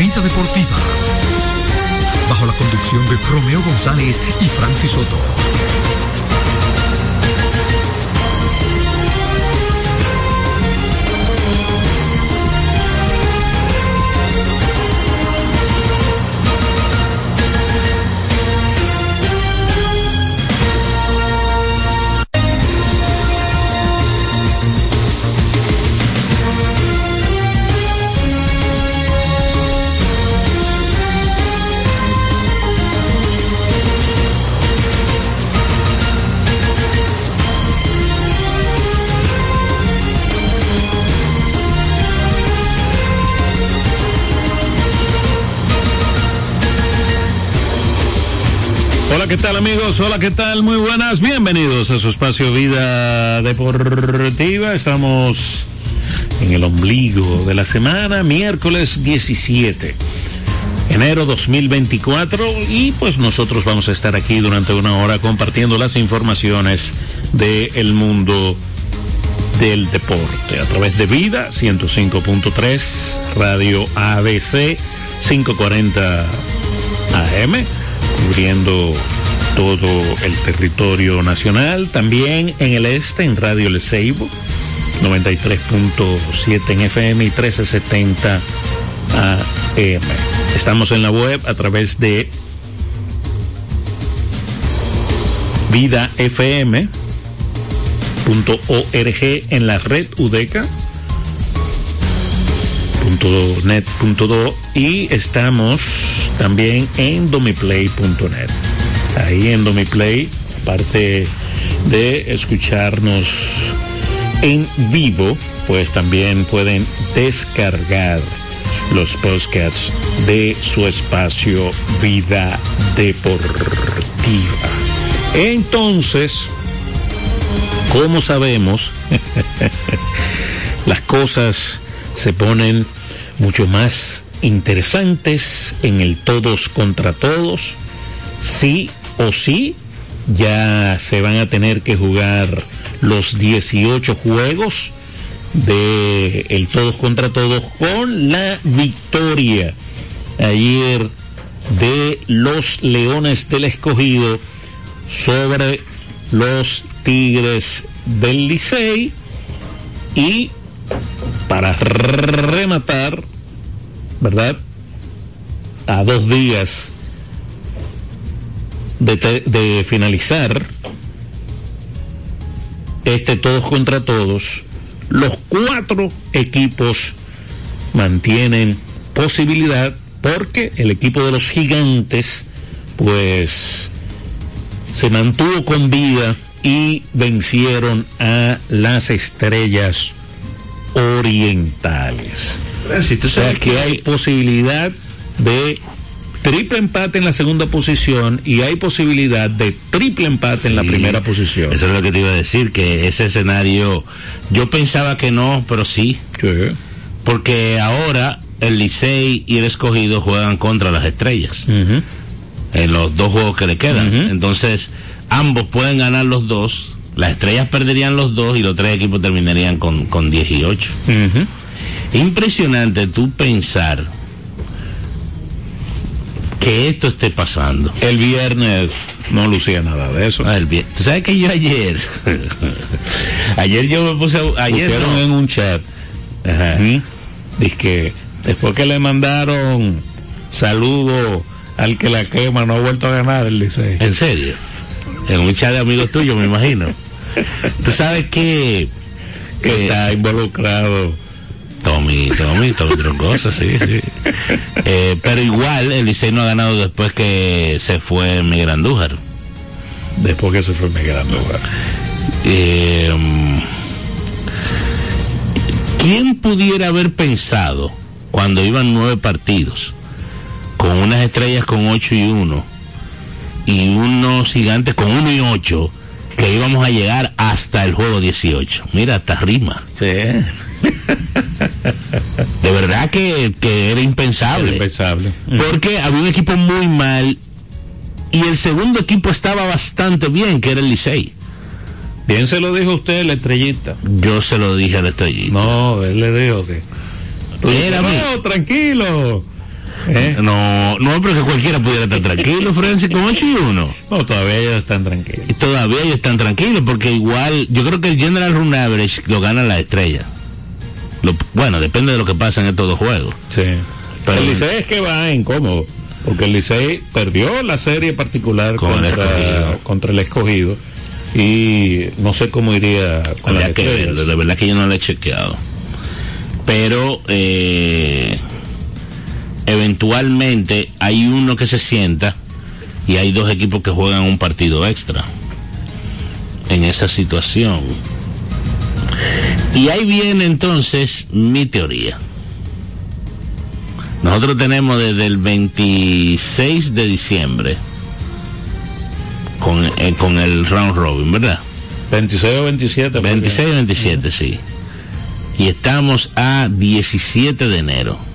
Vida Deportiva. Bajo la conducción de Romeo González y Francis Soto. ¿Qué tal amigos? Hola, ¿qué tal? Muy buenas. Bienvenidos a su espacio Vida Deportiva. Estamos en el ombligo de la semana, miércoles 17 enero 2024 y pues nosotros vamos a estar aquí durante una hora compartiendo las informaciones del mundo del deporte a través de Vida 105.3 Radio ABC 540 AM cubriendo todo el territorio nacional, también en el este, en Radio Ceibo, 93.7 en FM y 1370 AM. Estamos en la web a través de vidafm.org en la red UDECA .net.do y estamos también en domiplay.net. Ahí en Domiplay, aparte de escucharnos en vivo, pues también pueden descargar los podcasts de su espacio Vida Deportiva. Entonces, como sabemos, las cosas se ponen mucho más interesantes en el todos contra todos. Sí o sí, ya se van a tener que jugar los 18 juegos de el todos contra todos con la victoria ayer de los Leones del Escogido sobre los Tigres del Licey y para rematar, ¿verdad? A dos días de, de, finalizar este todos contra todos, los cuatro equipos mantienen posibilidad porque el equipo de los gigantes pues se mantuvo con vida y vencieron a las estrellas orientales. Tú sabes que hay posibilidad de triple empate en la segunda posición y hay posibilidad de triple empate sí, en la primera posición. Eso es lo que te iba a decir, que ese escenario, yo pensaba que no, pero sí. sí. Porque ahora el Licey y el escogido juegan contra las estrellas. Uh -huh. En los dos juegos que le quedan. Uh -huh. Entonces, ambos pueden ganar los dos. Las estrellas perderían los dos y los tres equipos terminarían con, con 10 y 8. Uh -huh. Impresionante tú pensar que esto esté pasando. El viernes no lucía nada de eso. Ah, el viernes. ¿Tú sabes que yo ayer? ayer yo me puse. Ayer Pusieron no. en un chat. Ajá. ¿Mm? Dice que después que le mandaron saludo al que la quema, no ha vuelto a ganar el Licey. ¿En serio? En un chat de amigos tuyos, me imagino. Tú sabes que. Que eh, está involucrado. Tommy, Tommy, Tommy Troncoso, sí, sí. Eh, pero igual el Licey no ha ganado después que se fue Miguel Andújar. Después que se fue Miguel Andújar. Eh, ¿Quién pudiera haber pensado cuando iban nueve partidos con unas estrellas con ocho y uno y unos gigantes con uno y ocho que íbamos a llegar hasta el juego 18? Mira, hasta rima. Sí. De verdad que, que era impensable. Era impensable. Porque había un equipo muy mal y el segundo equipo estaba bastante bien, que era el Licey. Bien se lo dijo usted, la estrellita. Yo se lo dije a la estrellita. No, él le dijo que no, tranquilo. ¿Eh? No, no, pero que cualquiera pudiera estar tranquilo, Francis, con 8 y 1. No, todavía ellos están tranquilos. Y todavía ellos están tranquilos, porque igual, yo creo que el General Run Average lo gana la estrella. Lo, bueno, depende de lo que pasa en estos dos juegos. Sí. Pero el Licey es que va incómodo, porque el Licey perdió la serie particular contra, el contra el escogido y no sé cómo iría con la que de verdad que yo no lo he chequeado. Pero eh, eventualmente hay uno que se sienta y hay dos equipos que juegan un partido extra en esa situación. Y ahí viene entonces mi teoría. Nosotros tenemos desde el 26 de diciembre con, eh, con el round robin, ¿verdad? 26 o 27. 26 o 27, sí. Y estamos a 17 de enero.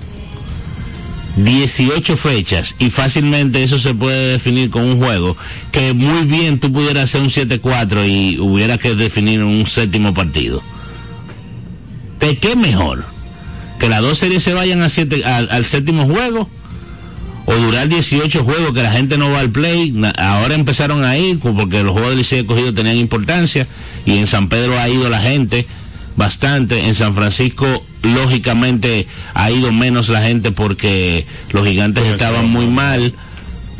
18 fechas y fácilmente eso se puede definir con un juego que muy bien tú pudieras hacer un 7-4 y hubiera que definir un séptimo partido. ¿De qué mejor? Que las dos series se vayan a siete, al séptimo juego o durar 18 juegos que la gente no va al play. Ahora empezaron a ir porque los juegos del Liceo cogido tenían importancia y en San Pedro ha ido la gente bastante. En San Francisco, lógicamente, ha ido menos la gente porque los gigantes estaban muy mal.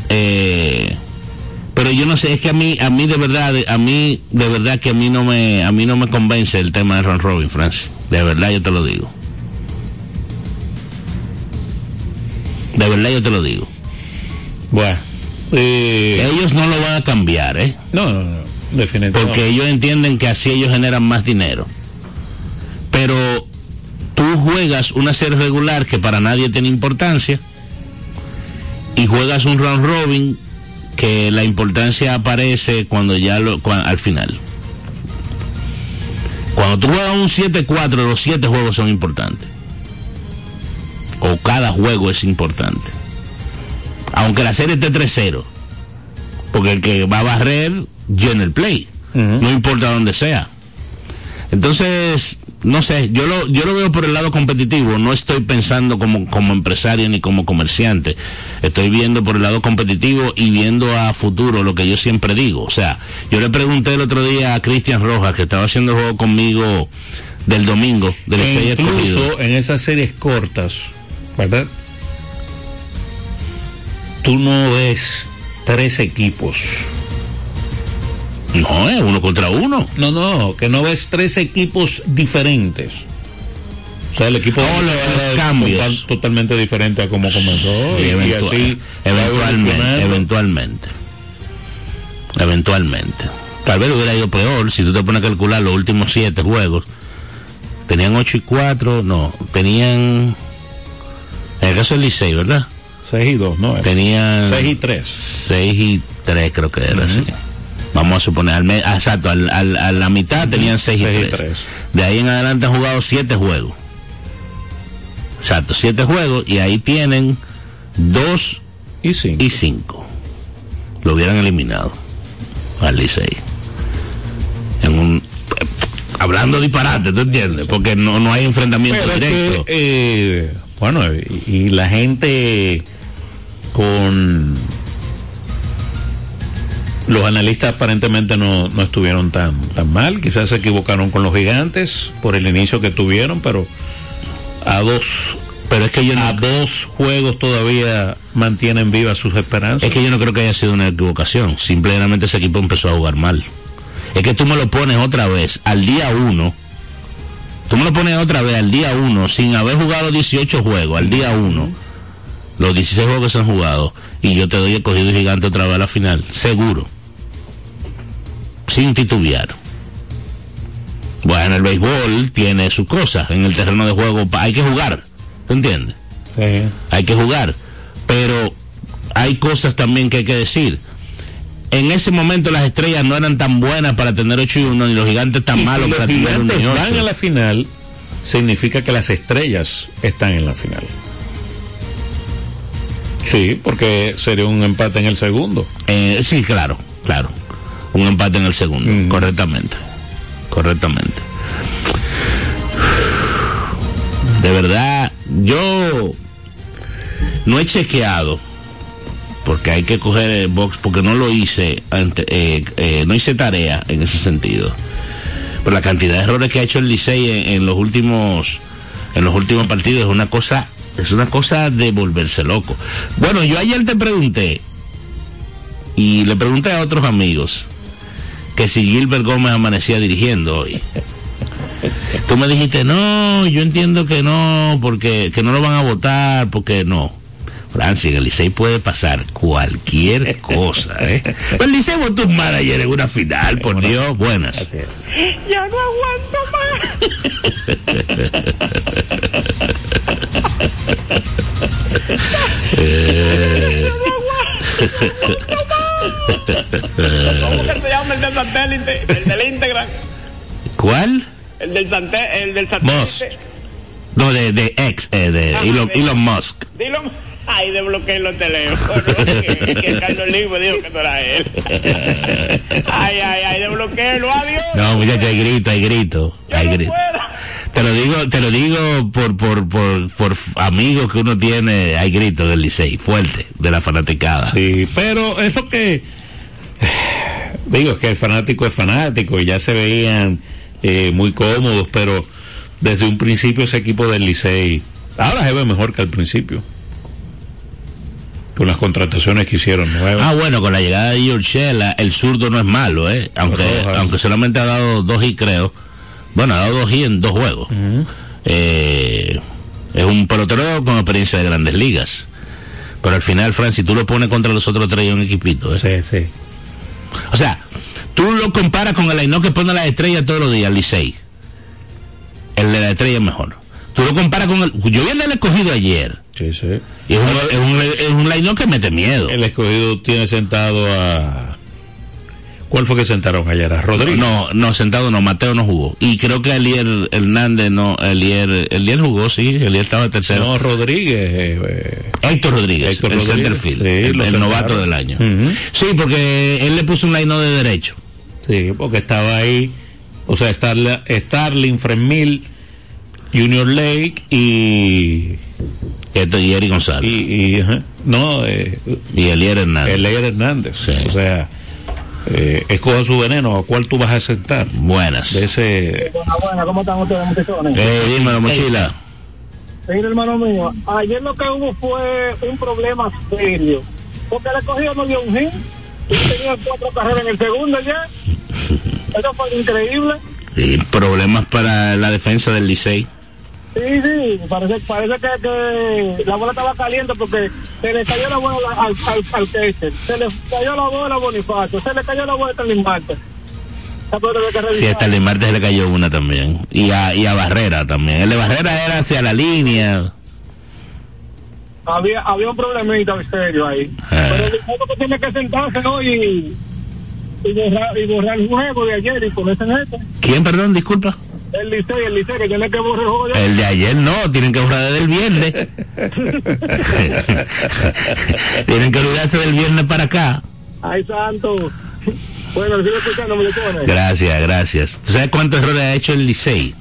Eh, pero yo no sé, es que a mí, a mí de verdad, a mí de verdad que a mí no me, a mí no me convence el tema de Ron Robin, Francis. De verdad yo te lo digo. De verdad yo te lo digo. Bueno. Eh, ellos no lo van a cambiar, ¿eh? No, no, no. Definitivamente. Porque ellos entienden que así ellos generan más dinero. Pero tú juegas una serie regular que para nadie tiene importancia y juegas un round robin que la importancia aparece cuando ya lo, al final. Cuando tú juegas un 7-4, los 7 juegos son importantes o cada juego es importante. Aunque la serie esté 3-0. Porque el que va a barrer, llena el play. No importa dónde sea. Entonces, no sé, yo lo, yo lo veo por el lado competitivo, no estoy pensando como, como empresario ni como comerciante, estoy viendo por el lado competitivo y viendo a futuro lo que yo siempre digo. O sea, yo le pregunté el otro día a Cristian Rojas, que estaba haciendo el juego conmigo del domingo, del e Incluso en esas series cortas, ¿verdad? Tú no ves tres equipos. No, es uno contra uno. No, no, que no ves tres equipos diferentes. O sea, el equipo no, los cambios totalmente diferente a como comenzó y, así eventualmente, eventualmente, eventualmente. Tal vez hubiera ido peor si tú te pones a calcular los últimos siete juegos. Tenían ocho y cuatro, no, tenían en el caso del Licey, ¿verdad? 6 y 2, ¿no? Tenían... 6 y 3. 6 y 3 creo que era, así. Vamos a suponer, al ah, exacto, al, al, a la mitad tenían 6 y 3. De ahí en adelante han jugado 7 juegos. Exacto, 7 juegos y ahí tienen 2 y 5. Y 5. Lo hubieran eliminado al Licey. En un hablando disparate, ¿tú entiendes? Porque no, no hay enfrentamiento Pero directo. Es que, eh bueno, y, la gente con los analistas aparentemente no, no estuvieron tan, tan mal, quizás se equivocaron con los gigantes por el inicio que tuvieron, pero a dos pero es que yo a dos juegos todavía mantienen vivas sus esperanzas. Es que yo no creo que haya sido una equivocación, simplemente ese equipo empezó a jugar mal. Es que tú me lo pones otra vez al día uno Tú me lo pones otra vez al día 1, sin haber jugado 18 juegos, al día 1, los 16 juegos que se han jugado, y yo te doy el cogido gigante otra vez a la final, seguro. Sin titubear. Bueno, el béisbol tiene sus cosas. En el terreno de juego hay que jugar. ¿Tú entiendes? Sí. Hay que jugar. Pero hay cosas también que hay que decir en ese momento las estrellas no eran tan buenas para tener 8 y 1, ni los gigantes tan malos para tener 1 y 8. van a la final, significa que las estrellas están en la final. Sí, porque sería un empate en el segundo. Eh, sí, claro, claro. Un empate en el segundo, mm. correctamente. Correctamente. De verdad, yo no he chequeado porque hay que coger el box porque no lo hice eh, eh, no hice tarea en ese sentido por la cantidad de errores que ha hecho el Licey en, los últimos en los últimos partidos es una cosa es una cosa de volverse loco bueno yo ayer te pregunté y le pregunté a otros amigos que si Gilbert Gómez amanecía dirigiendo hoy tú me dijiste no yo entiendo que no porque que no lo van a votar porque no Francia, en el Licey puede pasar cualquier cosa, ¿eh? Pues el Licey votó un manager en una final, por Dios, buenas. Ya no aguanto más. eh... ¿Cómo que se llama el del satélite? El del Instagram. ¿Cuál? El del, sante, el del satélite. Musk. No, de, de X, eh, de Ajá, Elon, de- Elon Musk. Elon, ay, desbloqueé los teléfonos. que, que Carlos Lee me dijo que no era él. ay, ay, ay, desbloquéelo, adiós. No, muchacha, hay grito, hay grito. Yo Hay no grito. puedo. Te lo digo, te lo digo por, por, por, por amigos que uno tiene, hay grito del Licey, fuerte, de la fanaticada. Sí, pero eso que. Digo, es que el fanático es fanático y ya se veían eh, muy cómodos, pero desde un principio ese equipo del Licey. Ahora se ve mejor que al principio. Con las contrataciones que hicieron nuevas. Ah, bueno, con la llegada de Urshela, el zurdo no es malo, ¿eh? Aunque, aunque solamente ha dado dos y creo. Bueno, ha dado dos y en dos juegos. Eh, es un pelotero con experiencia de grandes ligas. Pero al final, Fran, si tú lo pones contra los otros tres, es un equipito, ¿eh? Sí, sí. O sea, tú lo comparas con el Ainó que pone las estrellas todos los días, el Licey. El de la estrella es mejor. Tú lo comparas con el... Yo vi el del escogido ayer. Sí, sí. Y es un, es un, es un Lainó que mete miedo. El escogido tiene sentado a. ¿Cuál fue que sentaron ayer? ¿A Rodríguez? No, no, sentado no, Mateo no jugó. Y creo que Elier Hernández no, Elier, Elier jugó, sí, Elier estaba tercero. No, Rodríguez. eh, eh, Héctor Rodríguez, Héctor el Rodríguez. centerfield, Sí, el, el novato del año. Sí, porque él le puso un Lainó de derecho. Sí, porque estaba ahí, o sea, Starla- Starling, Fremil, Junior Lake y. Esto y Eric y, González. y, ajá, no, eh, Y, Elier Hernández. Elier Hernández. Sí. O sea, eh, escoja su veneno, ¿a cuál tú vas a sentar? Buenas. De ese. Buena, buena, ¿cómo están ustedes, muchachones? Eh, dímelo, mochila. Mira, hermano mío, ayer lo que hubo fue un problema serio. Porque el escogido no dio un hit y tenía cuatro carreras en el segundo ya. Eso fue increíble. Y problemas para la defensa del Licey. Sí, sí, parece, parece que, que la bola estaba caliente porque se le cayó la bola al, al, al catcher, se le cayó la bola a Bonifacio, se le cayó la bola a Carlin Marte. Esa pelota había que Sí, hasta el martes le cayó una también. Y a, y a Barrera también. El de Barrera era hacia la línea. había, había un problemita serio ahí. Ah. Pero el que tiene que sentarse ¿no? y, y, borrar, y borrar el juego de ayer y ponerse en este. ¿Quién, perdón? Disculpa. El Licey, el Licey que tiene que borrar el juego de El de ayer no, tienen que borrar del viernes. tienen que olvidarse del viernes para acá. Ay, santo. Bueno, sigo escuchando, muchachones. Gracias, gracias. ¿Tú sabes cuántos errores ha hecho el Licey?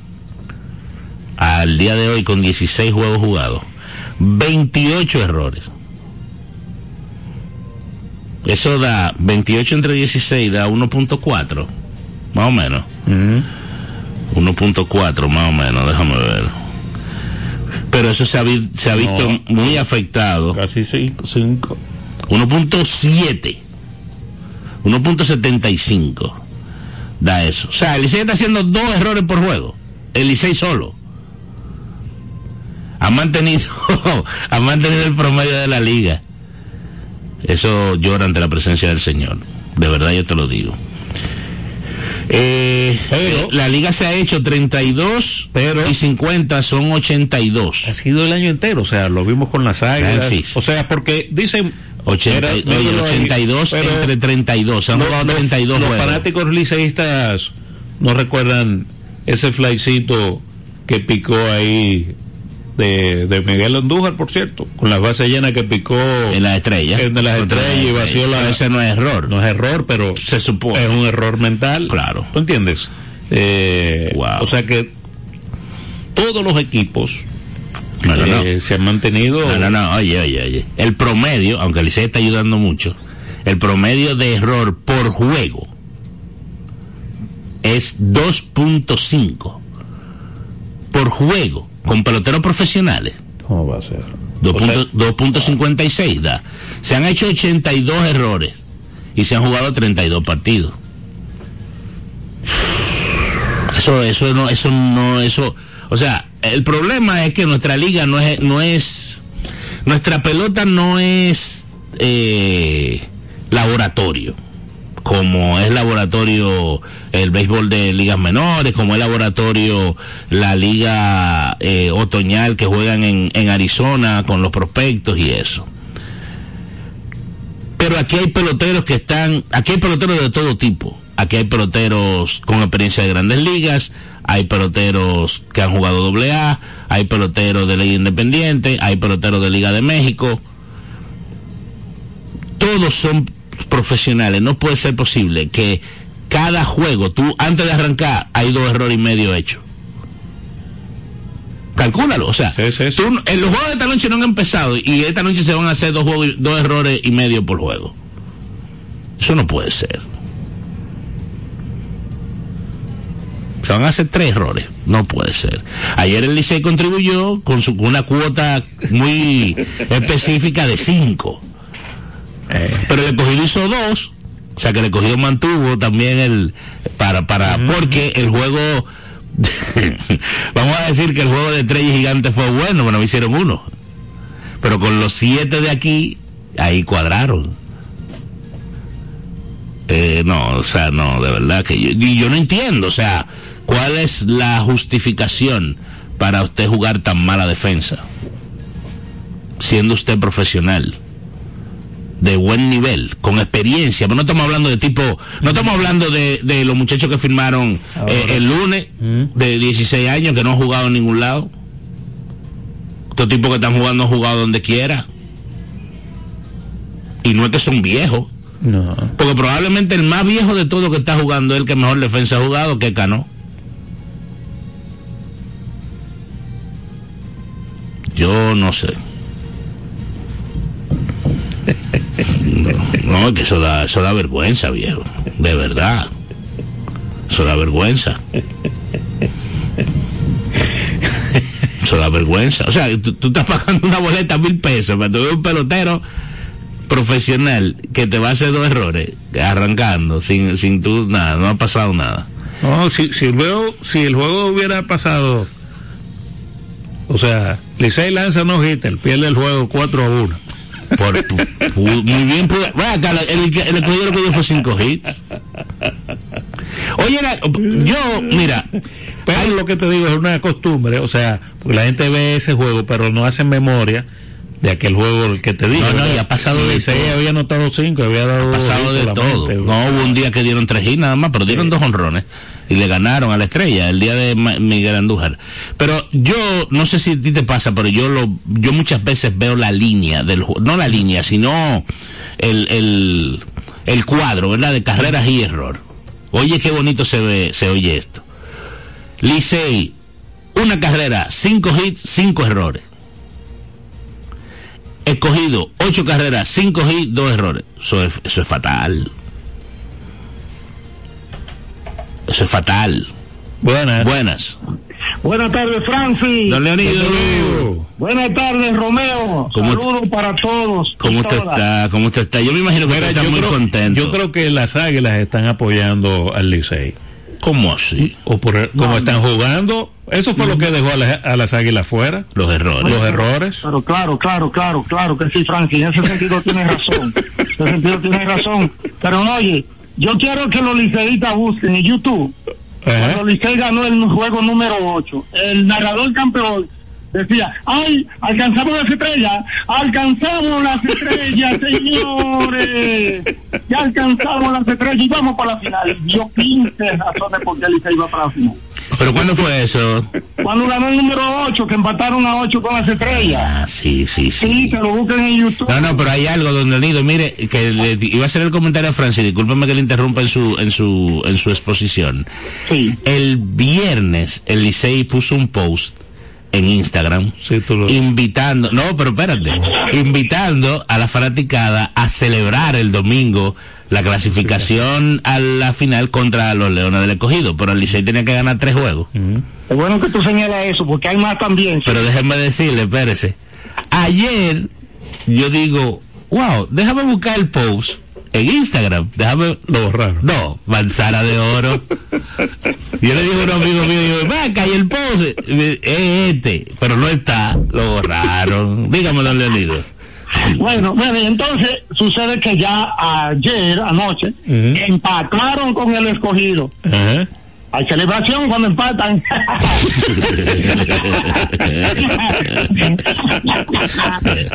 Al día de hoy con 16 juegos jugados. 28 errores. Eso da 28 entre 16, da 1.4. Más o menos. 1.4 más o menos, déjame ver. Pero eso se ha, vi- se ha visto No. muy afectado. Casi cinco. cinco. 1.7. 1.75 da eso. O sea, el Licey está haciendo dos errores por juego. El Licey solo. Ha mantenido, ha mantenido el promedio de la liga. Eso llora ante la presencia del Señor. De verdad yo te lo digo. Eh, Pero- la liga se ha hecho 32 Pero- y 50 son 82. Ha sido el año entero, o sea, lo vimos con las águilas. sí. O sea, porque dicen. 80, Era- oye, míralo ahí, 82 pero entre 32. Se han los- jugado los- 32 Los juegos. fanáticos liceístas no recuerdan ese flycito que picó ahí de, de Miguel Andújar, por cierto, con las bases llenas que picó En las estrellas. en las estrellas y vació la. Pero ese no es error. No es error, pero Se supone. es un error mental. Claro. ¿Tú entiendes? Eh, Wow. O sea que todos los equipos No, no, no. Eh, se han mantenido. No, no, no, oye, oye, oye. El promedio, aunque el Licey está ayudando mucho, el promedio de error por juego es 2.5 por juego con peloteros profesionales. ¿Cómo va a ser? 2.- 2.56 da. Se han hecho 82 errores y se han jugado 32 partidos. Eso, eso no, eso no, eso, o sea, el problema es que nuestra liga no es, no es, nuestra pelota no es eh, laboratorio, como es laboratorio el béisbol de ligas menores, como es laboratorio la liga eh, otoñal que juegan en, en Arizona con los prospectos y eso. Pero aquí hay peloteros que están, aquí hay peloteros de todo tipo. Aquí hay peloteros con experiencia de grandes ligas, hay peloteros que han jugado doble A, hay peloteros de Liga Independiente, hay peloteros de Liga de México. Todos son profesionales. No puede ser posible que cada juego, tú antes de arrancar, hay dos errores y medio hechos. Calcúlalo, o sea, Sí, sí, sí. tú no- en los juegos de esta noche no han empezado y esta noche se van a hacer dos, juegos, dos errores y medio por juego. Eso no puede ser. Se van a hacer tres errores. No puede ser. Ayer el Licey contribuyó con, su, con una cuota muy específica de cinco. Pero el escogido hizo dos. O sea que el escogido mantuvo también el. Para, para, porque el juego. vamos a decir que el juego de estrellas gigantes fue bueno, bueno, hicieron uno. Pero con los siete de aquí, ahí cuadraron. Eh, no, o sea, no, de verdad que yo, yo no entiendo, o sea, ¿cuál es la justificación para usted jugar tan mala defensa? Siendo usted profesional, de buen nivel, con experiencia, pero no estamos hablando de tipo, no estamos hablando de, de los muchachos que firmaron eh, el lunes, de 16 años, que no han jugado en ningún lado. Estos tipos que están jugando han jugado donde quiera. Y no es que son viejos. No. Porque probablemente el más viejo de todo que está jugando es el que mejor defensa ha jugado, que Cano. Yo no sé. No, que eso da, eso da vergüenza, viejo. De verdad. Eso da vergüenza. Eso da vergüenza. O sea, tú, estás pagando una boleta mil pesos, pero tú ves un pelotero profesional que te va a hacer dos errores arrancando sin sin tú nada no ha pasado nada No, si, si, el si el juego hubiera pasado, o sea, Licey lanza no hitter, pierde el juego 4 a 1. Por- pu- muy bien Ven acá, el, el, el que dio fue cinco hits. Oye era- yo mira Pero lo que te digo es una costumbre, o sea, porque la gente ve ese juego, pero no hacen memoria de aquel juego el que te digo. No, no, ¿verdad? y ha pasado de todo. había anotado 5, había dado dos pasado de todo. no hubo un día que dieron tres hits nada más pero dieron dos honrones y le ganaron a la estrella el día de Miguel Andújar. Pero yo no sé si a ti te pasa pero yo lo yo muchas veces veo la línea del no la línea sino el el el cuadro verdad de carreras y error. Oye qué bonito se ve se oye esto. Licey una carrera cinco hits cinco errores escogido ocho carreras, cinco hits, dos errores. Eso es, eso es fatal. Eso es fatal. Buenas. Buenas. Buenas tardes, Francis. Don Leonido. Buenas tardes, Romeo. ¿Cómo- Saludos para todos. ¿Cómo usted está? ¿Cómo usted está? Yo me imagino que Mira, usted está muy creo, contento. yo creo que las águilas están apoyando al Licey. ¿Cómo así? O por como están jugando, eso fue lo que dejó a, las- a las águilas fuera. Los errores. Los errores. Pero claro, claro, claro, claro que sí, Frankie. En ese sentido tienes razón. En ese sentido tienes razón. Pero no, oye, yo quiero que los liceístas busquen en YouTube. Ajá. Cuando Licey ganó el juego número 8, el narrador campeón decía, ay, alcanzamos las estrellas, alcanzamos las estrellas, señores, ya alcanzamos las estrellas y vamos para la final. Y Dio 15 razones por qué Licey iba para la final. ¿Pero cuándo fue eso? Cuando ganó el número 8, que empataron a 8 con las estrellas. Ah, sí, sí, Sí, sí. que lo busquen en YouTube. No, no, pero hay algo, don Leonido, mire, que le iba a hacer el comentario a Francis, discúlpeme que le interrumpa en su, en su, en su exposición. Sí. El viernes el Licey puso un post en Instagram, Sí, tú lo- invitando, no, pero espérate, invitando a la fanaticada a celebrar el domingo la clasificación a la final contra los Leones del Escogido, pero el Licey tenía que ganar tres juegos. Es bueno que tú señalas eso, porque hay más también. Pero déjenme decirle, espérese. Ayer yo digo, wow, déjame buscar el post en Instagram. Déjame. Lo borraron. No, manzana de oro. yo le dije a un amigo mío, digo, venga, y el post es este, pero no está, lo borraron. Dígame, don Leonido. Bueno, bueno, y entonces sucede que ya ayer, anoche, empataron con el escogido. Ajá. Hay celebración cuando empatan.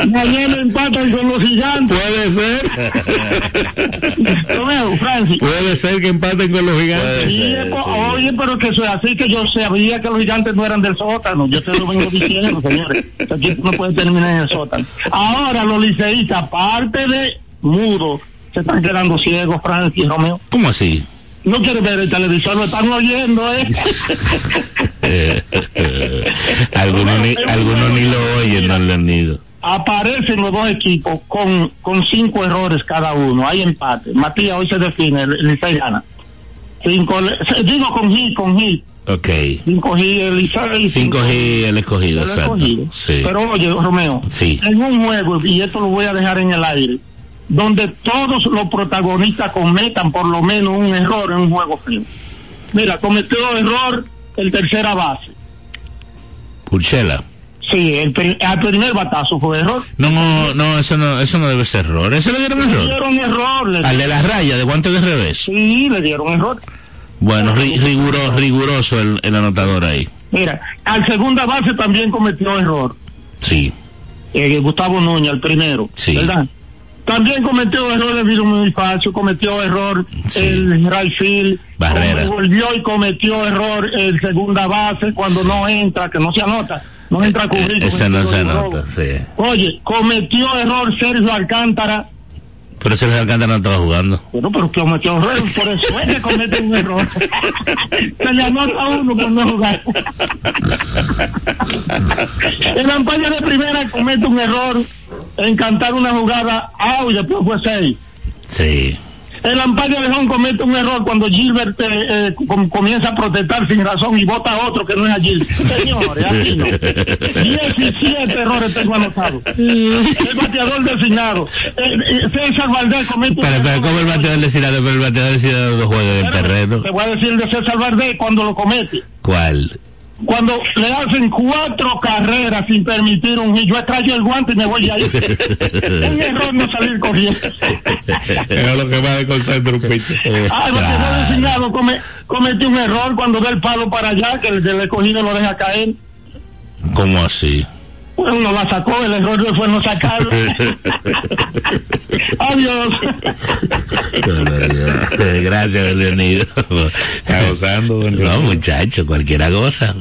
Mañana empatan con los gigantes. Puede ser. Romeo, Francis. Puede ser que empaten con los gigantes. Sí, ser, po- sí. Oye, pero que eso es así, que yo sabía que los gigantes no eran del sótano. Yo te lo vengo diciendo, señores. Equipo no puede terminar en el sótano. Ahora los liceístas, aparte de mudo, se están quedando ciegos, Francis, Romeo. ¿Cómo así? No quieren ver el televisor, lo están oyendo, ¿eh? algunos, ni, algunos ni lo oyen, don Leonido. Aparecen los dos equipos con, con cinco errores cada uno. Hay empate. Matías hoy se define, el, el Licey gana. Cinco, digo con hit, con hit. Ok. Cinco hit, el Licey. 5G el escogido, el exacto. escogido. Sí. Pero oye, Romeo, Sí. en un juego, y esto lo voy a dejar en el aire, donde todos los protagonistas cometan por lo menos un error en un juego feo. Mira, cometió error el tercera base. Urshela. Sí, el, primer batazo fue error. No, no, no, eso no, eso no debe ser error. ¿Eso le dieron Le error? dieron error. le- Al de la raya, de guante de revés. Sí, le dieron error. Bueno, ri- riguro- riguroso el, el anotador ahí. Mira, al segunda base también cometió error. Sí. Eh, Gustavo Núñez, el primero. Sí. ¿Verdad? También cometió error el virus Bonifacio, cometió error Sí. el Rayfield. Barrera. Volvió y cometió error el segunda base cuando no entra, que no se anota. No entra a cubrir. Eh, Ese no se anota, sí. Oye, cometió error Sergio Alcántara. Pero ese Alcántara no estaba jugando. Bueno, pero que cometió error, por eso es que comete un error. Se le anota a uno por no jugar. El ampalla de primera comete un error en cantar una jugada out y después fue seis. Sí. El ampalla de León comete un error cuando Gilbert eh, eh, com- comienza a protestar sin razón y vota a otro que no es a Gilbert. Señores, así no. 17 errores tengo anotados. El bateador designado. Eh, César Valdés comete un Pero, pero error. como el bateador decidido, pero el bateador decidido no juega en el terreno. Te voy a decir de César Valdés cuando lo comete. ¿Cuál? Cuando le hacen cuatro carreras sin permitir un hit, yo extraño el guante y me voy de ahí. un error no salir corriendo. Es lo que más desconcentra un pitcher. Ah, el bateador designado come, cometió un error cuando da el palo para allá, que el del escogido lo deja caer. ¿Cómo así? Bueno, no la sacó, el error fue no sacarlo. Adiós. Gracias, Leonido. Está gozando, don No, muchacho, cualquiera goza.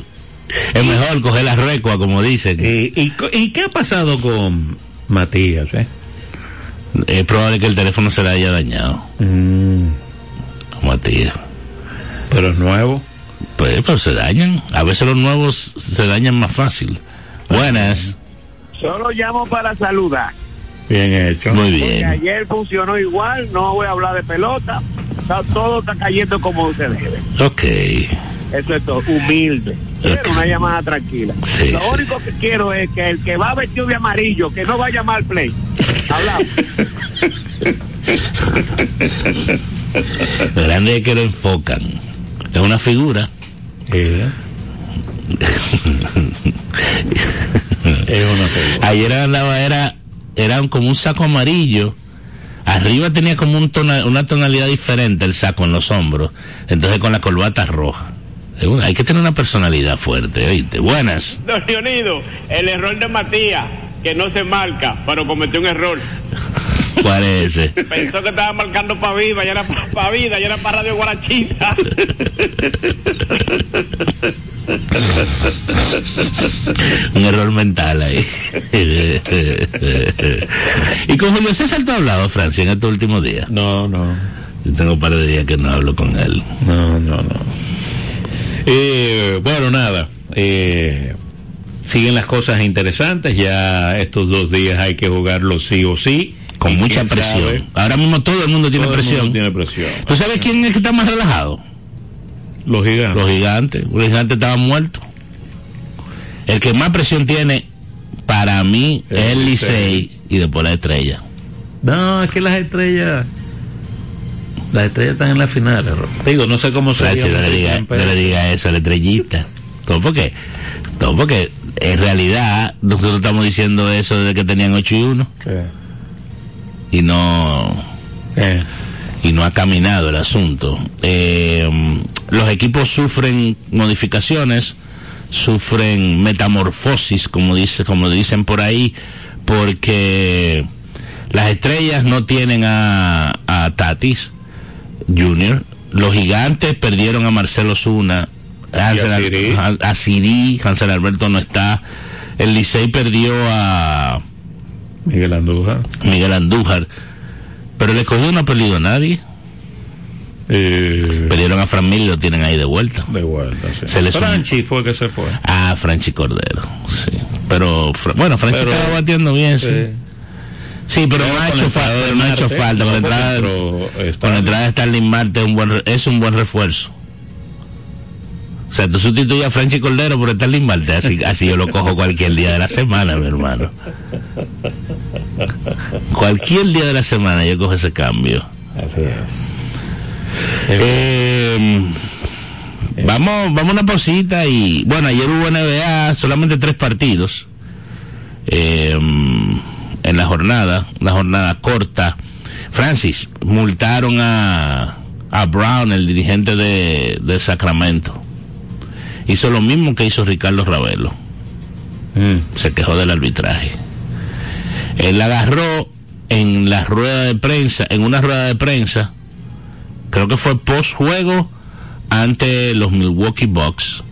Es mejor coger la recua, como dicen. ¿Y, y, qué ha pasado con Matías? Eh? Es probable que el teléfono se le haya dañado. Matías. Pero es nuevo. Pues, pero se dañan. A veces los nuevos se dañan más fácil. Buenas. Solo llamo para saludar. Bien hecho. Muy Porque bien. ayer funcionó igual, no voy a hablar de pelota. Está- todo está cayendo como se debe. Ok. Eso es todo, humilde. Pero una llamada tranquila. Sí, Lo sí. único que quiero es que el que va vestido de amarillo, que no vaya mal play. Hablamos. Lo grande es que lo enfocan. Es una figura. Eh. es una figura. Ayer andaba, era, era como un saco amarillo. Arriba tenía como un tona- una tonalidad diferente el saco en los hombros. Entonces con la corbata roja. Hay que tener una personalidad fuerte, oíste. Buenas. Don Leonido, el error de Matías, que no se marca, pero cometió un error. ¿Cuál es ese? Pensó que estaba marcando para Viva, ya era para Vida, ya era para Radio Guarachita. Un error mental ahí. y con Julio César tú has hablado, Francia, en estos últimos días. No, no. Yo tengo un par de días que no hablo con él. No, no, no. Eh, bueno, nada. Eh, siguen las cosas interesantes. Ya estos dos días hay que jugarlo sí o sí. Con mucha presión. sabe, Ahora mismo todo el mundo tiene todo el mundo presión. tiene presión. ¿Tú sabes quién es el que está más relajado? Los gigantes. Los gigantes. Los gigantes estaban muertos. El que más presión tiene, para mí, El es el Licey. Y después la estrella. No, es que las estrellas. Las estrellas están en la final. Ro- Digo, no sé cómo se no le diga, no le diga eso a la estrellita. Todo porque, todo porque en realidad nosotros estamos diciendo eso desde que tenían 8 y 1 y no y no ha caminado el asunto. Eh, los equipos sufren modificaciones, sufren metamorfosis, como dice, como dicen por ahí, porque las estrellas no tienen a, a Tatis Junior, los gigantes perdieron a Marcelo Zuna, Hansel- a Siri. a, a Siri, Hansel Alberto no está, el Licey perdió a Miguel Andújar. Miguel Andújar, pero el escogido no ha perdido a nadie. Eh, Perdieron a Fran Mil y lo tienen ahí de vuelta. de vuelta, sí. Se Franchi fue que se fue. Ah, Franchi Cordero, sí. Pero, bueno, Franchi Pero- estaba batiendo bien, sí. Sí. Sí, pero no ha hecho falta, no ha hecho Con la entrada, con la entrada de Starling Marte es un buen, es un buen refuerzo. O sea, tú sustituyes a Franchi Cordero por Starling Marte, así, así yo lo cojo cualquier día de la semana, mi hermano. Cualquier día de la semana yo cojo ese cambio. Así es. Eh, vamos, vamos a una pausita y bueno, ayer hubo NBA, solamente tres partidos eh, en la jornada, una jornada corta. Francis, multaron a, a Brown, el dirigente de, de Sacramento. Hizo lo mismo que hizo Ricardo Ravelo. Se quejó del arbitraje. Él agarró en la rueda de prensa, en una rueda de prensa, creo que fue post juego ante los Milwaukee Bucks.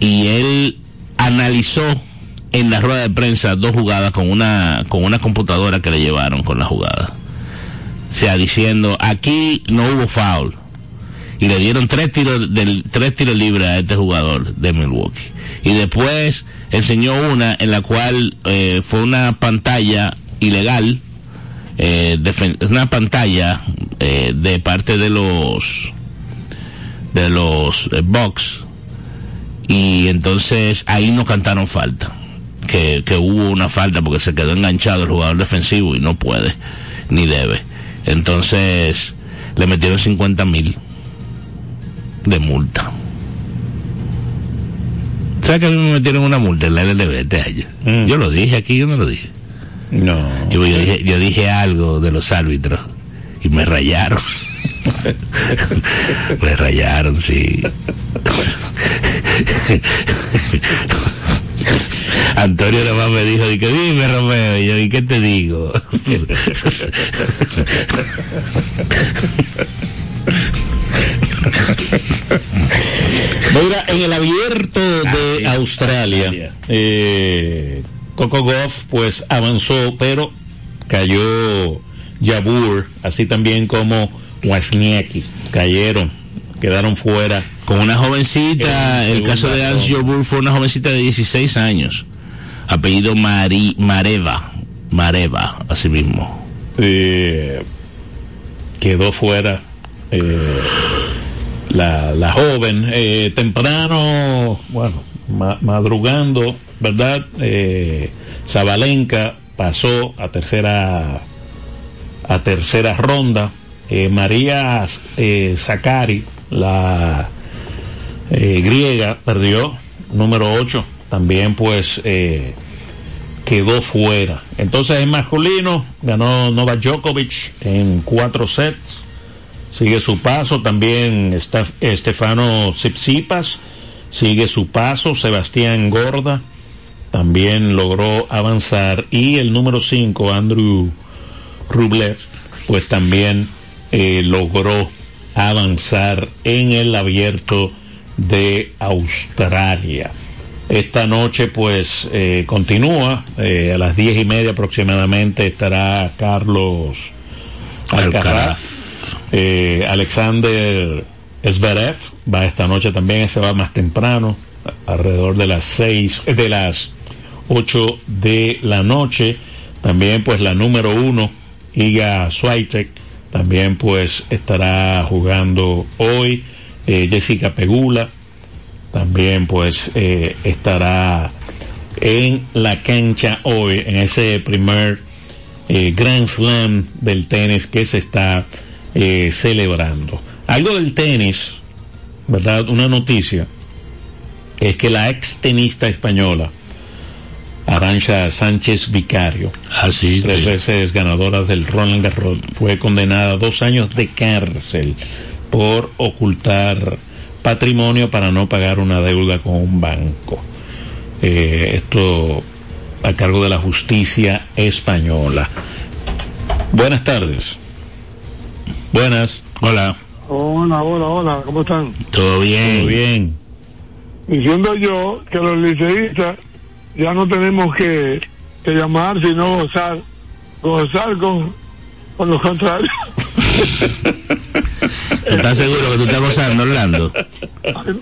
Y él analizó en la rueda de prensa dos jugadas con una con una computadora que le llevaron con la jugada. O sea diciendo aquí no hubo foul y le dieron tres tiros del tres tiros libres a este jugador de Milwaukee. Y después enseñó una en la cual eh, fue una pantalla ilegal eh, una pantalla eh, de parte de los de los eh, Bucks. Y entonces ahí no cantaron falta que, que hubo una falta porque se quedó enganchado el jugador defensivo y no puede ni debe. Entonces le metieron 50 mil de multa ¿sabes que a mí me metieron una multa en la LLB este año? Mm. yo lo dije aquí yo no lo dije No. yo, yo dije, yo dije algo de los árbitros y me rayaron. me rayaron, sí. Antonio nada más me dijo, que dime Romeo, y yo, ¿y qué te digo? Mira, en el abierto de Ah, sí, Australia, Australia. eh, Coco Goff pues avanzó, pero cayó Jabur, así también como Wozniacki, cayeron, quedaron fuera. Con una jovencita, En el caso de ronda. Jobur fue una jovencita de 16 años, apellido Mari, Mareva, Mareva, así mismo. eh, quedó fuera eh, la, la joven eh, temprano, bueno, ma- madrugando, ¿verdad? Eh, Zabalenka pasó a tercera a tercera ronda. Eh, María eh, Zakari, la eh, griega, perdió número 8. También pues eh, quedó fuera. Entonces en masculino ganó Novak Djokovic en cuatro sets. Sigue su paso también está Estefano Tsitsipas. Sigue su paso Sebastián Gorda. También logró avanzar. Y el número 5, Andrew Rublev, pues también eh, logró avanzar en el abierto de Australia. Esta noche pues eh, continúa, eh, a las diez y media aproximadamente estará Carlos Alcaraz, Alcaraz. Eh, Alexander Zverev va esta noche también, ese va más temprano, alrededor de las 6, de las 8 de la noche. También pues la número uno, Iga Swiatek, también pues estará jugando hoy. Eh, Jessica Pegula también pues eh, estará en la cancha hoy, en ese primer eh, Grand Slam del tenis que se está eh, celebrando. Algo del tenis, ¿verdad? Una noticia es que la ex tenista española, Arancha Sánchez Vicario, Así, tres veces ganadora del Roland Garros, fue condenada a dos años de cárcel por ocultar patrimonio para no pagar una deuda con un banco. Eh, esto a cargo de la justicia española. Buenas tardes. Buenas. Hola, Hola, hola, hola, ¿cómo están? ¿todo bien? Muy bien. Diciendo yo que los liceístas ya no tenemos que, que llamar, sino gozar, gozar con, con los contrarios. ¿Estás seguro que tú estás gozando, Orlando?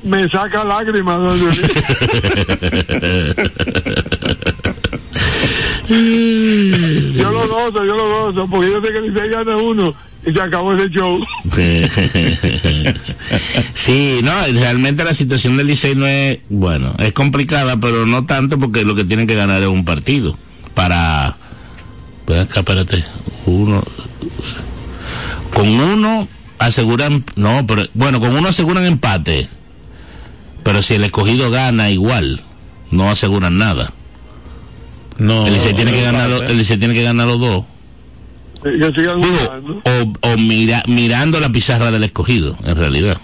Me saca lágrimas. don Luis. yo lo gozo, yo lo gozo, porque yo sé que Licey gana uno y se acabó ese show. Sí, no, realmente la situación del Licey no es, bueno, es complicada, pero no tanto porque lo que tienen que ganar es un partido para, ven acá, espérate, uno, con uno aseguran, no, pero, bueno, con uno aseguran empate, pero si el escogido gana igual, no aseguran nada. No, El Licey tiene que ganar, empate. el Licey tiene que ganar los dos. Digo, o, o mira, mirando la pizarra del escogido, en realidad.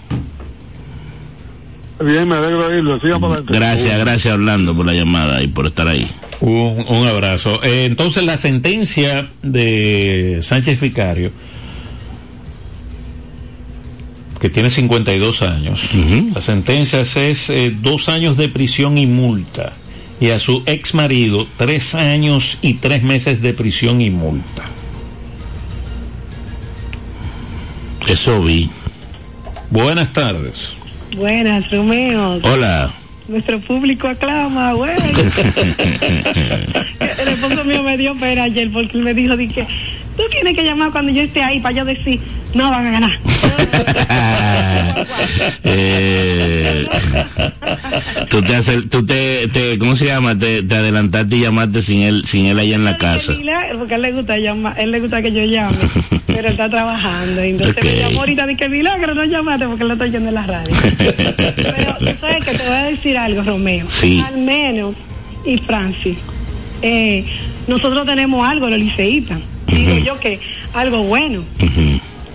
Bien, me alegro de oírlo. Sigan para adelante. Gracias, gracias Orlando por la llamada y por estar ahí. Un, un abrazo. Eh, entonces, la sentencia de Sánchez Vicario, que tiene 52 años, Ujú. la sentencia es eh, dos años de prisión y multa. Y a su ex marido, tres años y tres meses de prisión y multa. Eso vi. Buenas tardes. Buenas, Romeo. Hola. Nuestro público aclama, bueno. El esposo mío me dio pena ayer porque él me dijo, dije, tú tienes que llamar cuando yo esté ahí para yo decir, no van a ganar. Eh, tú te, haces- tú te, te- ¿cómo se llama? Te, te adelantaste y llamaste sin él, sin él allá en la casa. Porque a él le gusta llamar, él le gusta que yo llame, pero está trabajando. Entonces me llamó ahorita de que milagro no llamaste porque lo estoy yendo en la radio. pero tú sabes que te voy a decir algo, Romeo. Sí. Al menos, y Francis, eh, nosotros tenemos algo, los liceístas. Digo yo que algo bueno.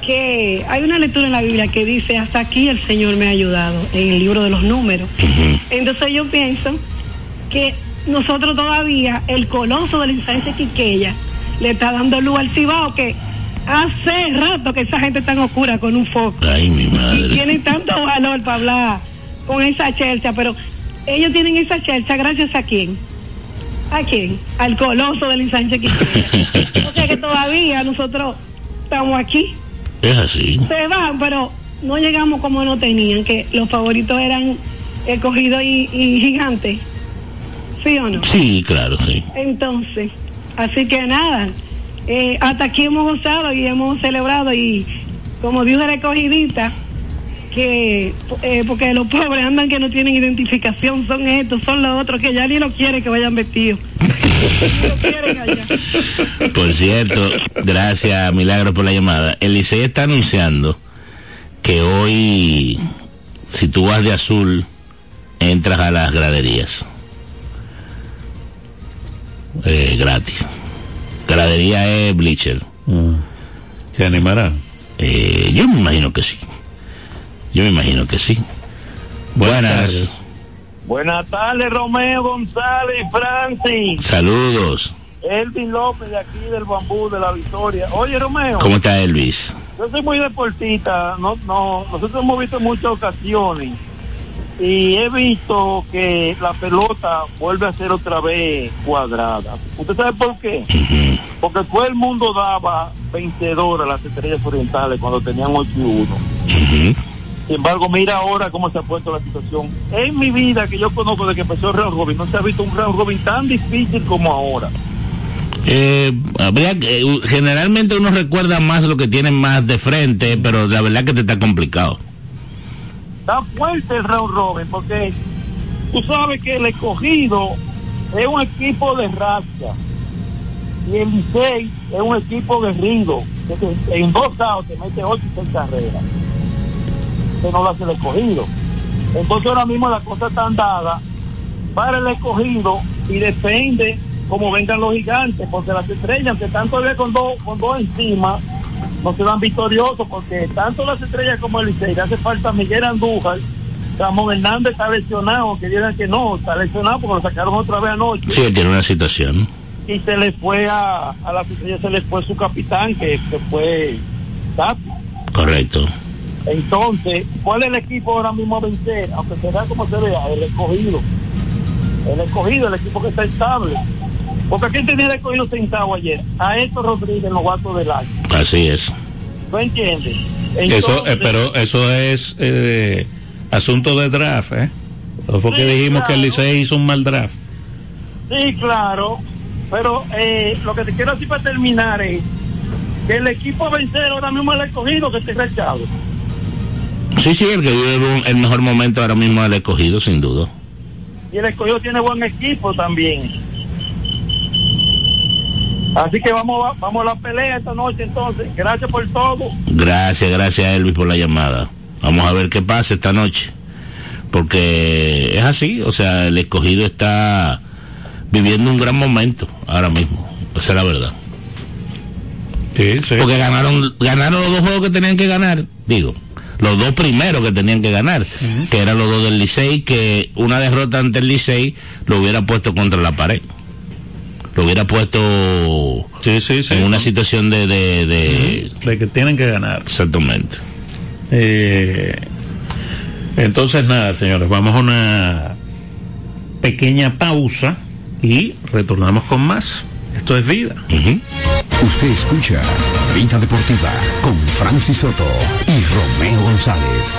Que hay una lectura en la Biblia que dice, hasta aquí el Señor me ha ayudado, en el libro de los números. Entonces yo pienso que nosotros todavía, el coloso de la instancia quiqueya, le está dando luz al cibao que hace rato que esa gente en oscura con un foco. Ay, mi Y madre. tienen tanto valor para hablar con esa chelcha, pero ellos tienen esa chelcha gracias a quién. ¿A quién? Al coloso del ensanche o sea que todavía nosotros estamos aquí Es así. se van, pero no llegamos como no tenían, que los favoritos eran escogido y, y gigante. ¿Sí o no? Sí, claro, sí. Entonces, así que nada, eh, hasta aquí hemos gozado y hemos celebrado y como dijo la escogidita, que eh, porque los pobres andan que no tienen identificación, son estos, son los otros, que ya ni lo quieren que vayan vestidos. Ni lo quieren allá. Por cierto, gracias Milagro por la llamada. El Licey está anunciando que hoy, si tú vas de azul, entras a las graderías. Eh, gratis. Gradería es bleacher. ¿Se animará? Eh, yo me imagino que sí. Yo me imagino que sí. Buenas. tardes. Buenas tardes, Romeo González y Francis. Saludos. Elvin López de aquí del Bambú de la Victoria. Oye, Romeo, ¿Cómo está Elvis? yo soy muy deportista. No, no, nosotros hemos visto en muchas ocasiones y he visto que la pelota vuelve a ser otra vez cuadrada. ¿Usted sabe por qué? Porque todo el mundo daba vencedor a las estrellas orientales cuando tenían 8 y 1. Ujú. Sin embargo, mira ahora cómo se ha puesto la situación. En mi vida que yo conozco de que empezó el round robin, no se ha visto un round robin tan difícil como ahora. Eh, habría eh, generalmente uno recuerda más lo que tiene más de frente, pero la verdad que te está complicado. Está fuerte el round robin porque tú sabes que el escogido es un equipo de raza y el Licey es un equipo de ringo. que te- En dos lados te mete ocho y seis carreras. Que no lo hace el escogido. Entonces ahora mismo la cosa está dada para el escogido y depende cómo vengan los gigantes, porque las estrellas, que están todavía con dos, con dos encima, no se dan victoriosos, porque tanto las estrellas como el Licey hace falta Miguel Andújar, Ramón Hernández está lesionado, que digan que no, está lesionado porque lo sacaron otra vez anoche Sí, tiene una situación. y se le fue a, a las estrellas, se le fue su capitán, que, que fue Tapia. Correcto. Entonces, ¿cuál es el equipo ahora mismo a vencer? Aunque se vea como se vea, el escogido. El escogido, el equipo que está estable. Porque aquí tenía el escogido sentado ayer, a Héctor Rodríguez, novato del año. Así es. ¿No entiendes? Eso, eh, pero eso es eh, asunto de draft, ¿eh? Eso fue que Sí, dijimos que el. Licey hizo un mal draft. Sí, claro. Pero eh, lo que te quiero decir para terminar es que el equipo a vencer ahora mismo el escogido que está rechado. Sí, sí, el que vive un- el mejor momento ahora mismo es el escogido, sin duda. y el escogido tiene buen equipo también. Así que vamos a, vamos a la pelea esta noche entonces. Gracias por todo. Gracias, gracias Elvis por la llamada. Vamos a ver qué pasa esta noche. Porque es así, o sea, el escogido está viviendo un gran momento ahora mismo. Esa es la verdad. Sí, sí. Porque ganaron, ganaron los dos juegos que tenían que ganar. Digo, los dos primeros que tenían que ganar, que eran los dos del Licey, que una derrota ante el Licey lo hubiera puesto contra la pared. Lo hubiera puesto Sí, sí, sí. en una situación de... de, de- de que tienen que ganar. Exactamente. Eh, entonces, nada, señores, vamos a una pequeña pausa y retornamos con más. Esto es vida. Usted escucha Vida Deportiva con Francis Soto y Romeo González.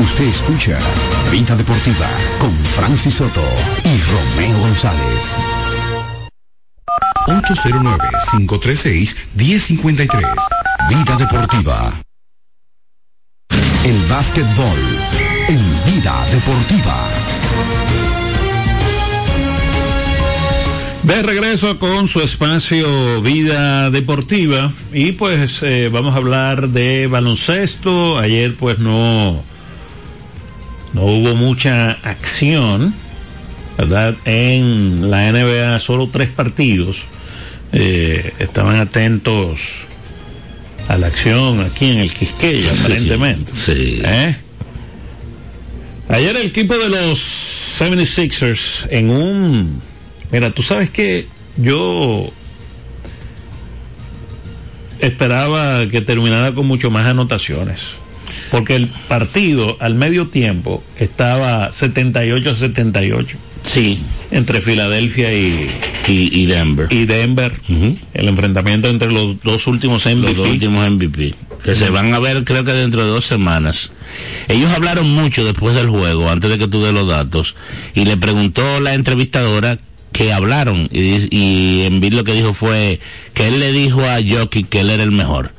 Usted escucha Vida Deportiva con Francis Soto y Romeo González. 809-536-1053. Vida Deportiva. El básquetbol en Vida Deportiva. De regreso con su espacio Vida Deportiva y pues eh, vamos a hablar de baloncesto. Ayer pues no, no hubo mucha acción ¿verdad? En la NBA solo tres partidos eh, estaban atentos a la acción aquí en el Quisqueya, aparentemente. Sí. ¿Eh? Ayer el equipo de los 76ers en un... Mira, tú sabes que yo esperaba que terminara con mucho más anotaciones. Porque el partido al medio tiempo estaba 78 a 78 Sí, entre Filadelfia y, y, y Denver. y Denver. Ujú. El enfrentamiento entre los dos últimos MVP. los dos últimos MVP. Que se van a ver creo que dentro de dos semanas. Ellos hablaron mucho después del juego, antes de que tú des los datos, y le preguntó la entrevistadora que hablaron, y, y Embiid lo que dijo fue que él le dijo a Jockey que él era el mejor,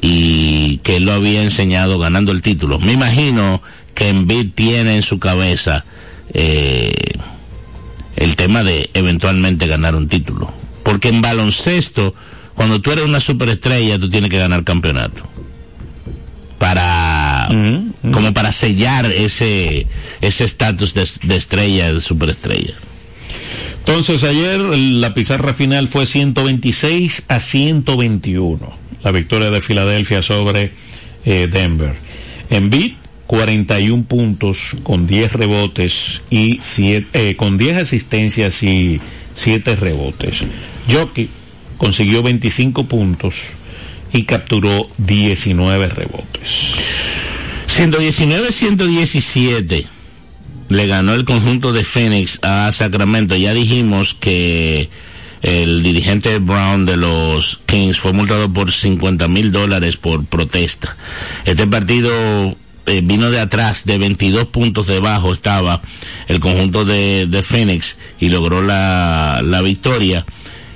y que él lo había enseñado ganando el título. Me imagino que Embiid tiene en su cabeza eh, el tema de eventualmente ganar un título. Porque en baloncesto, cuando tú eres una superestrella, tú tienes que ganar campeonato. Para, como para sellar ese, ese estatus de, de estrella, de superestrella. Entonces ayer la pizarra final fue 126 a 121. La victoria de Filadelfia sobre eh, Denver. Embiid 41 puntos con 10 rebotes y siete, eh, con 10 asistencias y 7 rebotes. Jockey consiguió 25 puntos y capturó 19 rebotes. 119-117 le ganó el conjunto de Phoenix a Sacramento. Ya dijimos que el dirigente Brown de los Kings fue multado por 50 mil dólares por protesta. Este partido eh, vino de atrás, de 22 puntos debajo estaba el conjunto de, Phoenix y logró la, la victoria.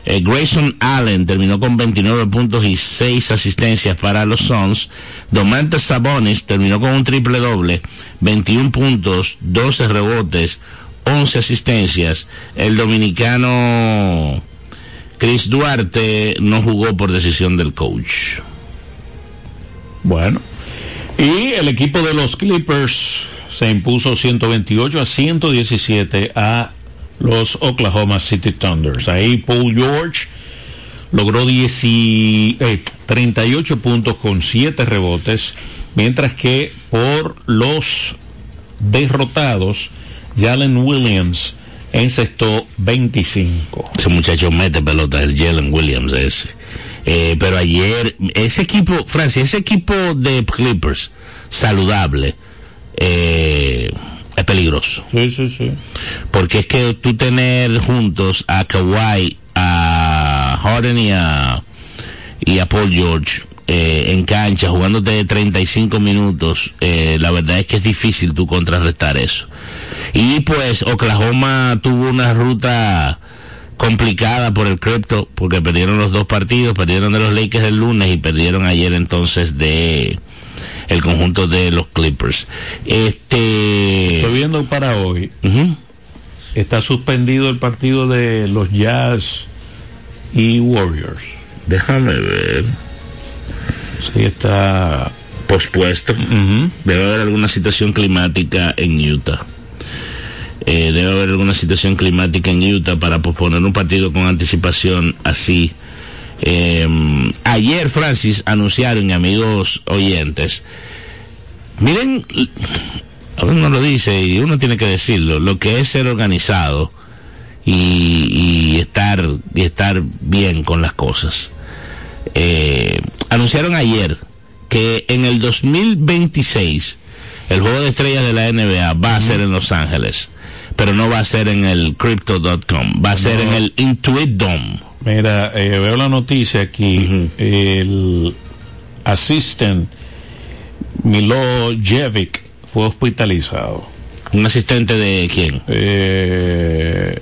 Eh, Grayson Allen terminó con 29 puntos y 6 asistencias para los Suns. Domantas Sabonis terminó con un triple doble, 21 puntos, 12 rebotes, 11 asistencias. El dominicano Chris Duarte no jugó por decisión del coach. Bueno. Y el equipo de los Clippers se impuso 128 a 117 a los Oklahoma City Thunders. Ahí Paul George logró 10 y, eh, 38 puntos con 7 rebotes, mientras que por los derrotados, Jalen Williams encestó 25. Ese muchacho mete pelota, el Jalen Williams ese. Eh, pero ayer, ese equipo, Francia, ese equipo de Clippers, saludable, eh, es peligroso. Sí, sí, sí. Porque es que tú tener juntos a Kawhi, a Harden y a, y a Paul George eh, en cancha, jugándote 35 minutos, eh, la verdad es que es difícil tú contrarrestar eso. Y pues Oklahoma tuvo una ruta complicada por el cripto, porque perdieron los dos partidos, perdieron de los Lakers el lunes y perdieron ayer entonces de el conjunto de los Clippers. Este Estoy viendo para hoy. Está suspendido el partido de los Jazz y Warriors. déjame ver. Sí, está. pospuesto. Debe haber alguna situación climática en Utah. Eh, debe haber alguna situación climática en Utah para posponer un partido con anticipación así. Eh, ayer, Francis, anunciaron, amigos oyentes, miren, uno lo dice y uno tiene que decirlo, lo que es ser organizado y, y estar, y estar bien con las cosas. Eh, anunciaron ayer que en el 2026 el juego de estrellas de la NBA va a ser en Los Ángeles, pero no va a ser en el crypto.com, va a ser en el Intuit Dome. Mira, eh, veo la noticia aquí. El assistant Milojevic fue hospitalizado. ¿Un asistente de quién? Eh,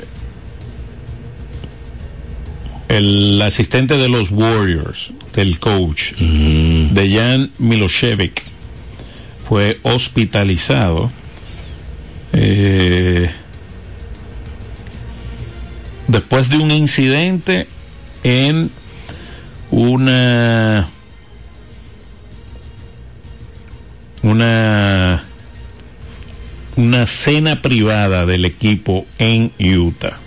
el asistente de los Warriors, del coach, de Jan Milosevic, fue hospitalizado. eh, después de un incidente en una una una cena privada del equipo en Utah.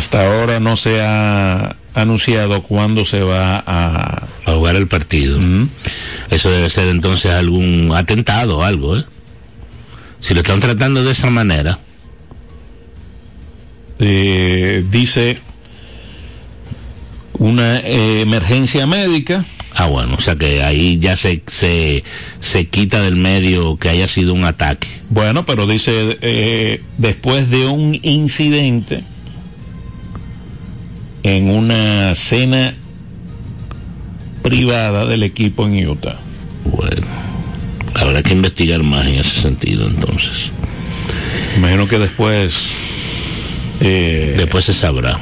Hasta ahora no se ha anunciado cuándo se va a, a jugar el partido. Eso debe ser entonces algún atentado o algo, ¿eh? Si lo están tratando de esa manera. Eh, dice una eh, emergencia médica. Ah, bueno, o sea que ahí ya se, se, se quita del medio que haya sido un ataque. Bueno, pero dice, eh, después de un incidente en una cena privada del equipo en Utah. Bueno, habrá que investigar más en ese sentido entonces. Imagino que después... Eh, después se sabrá.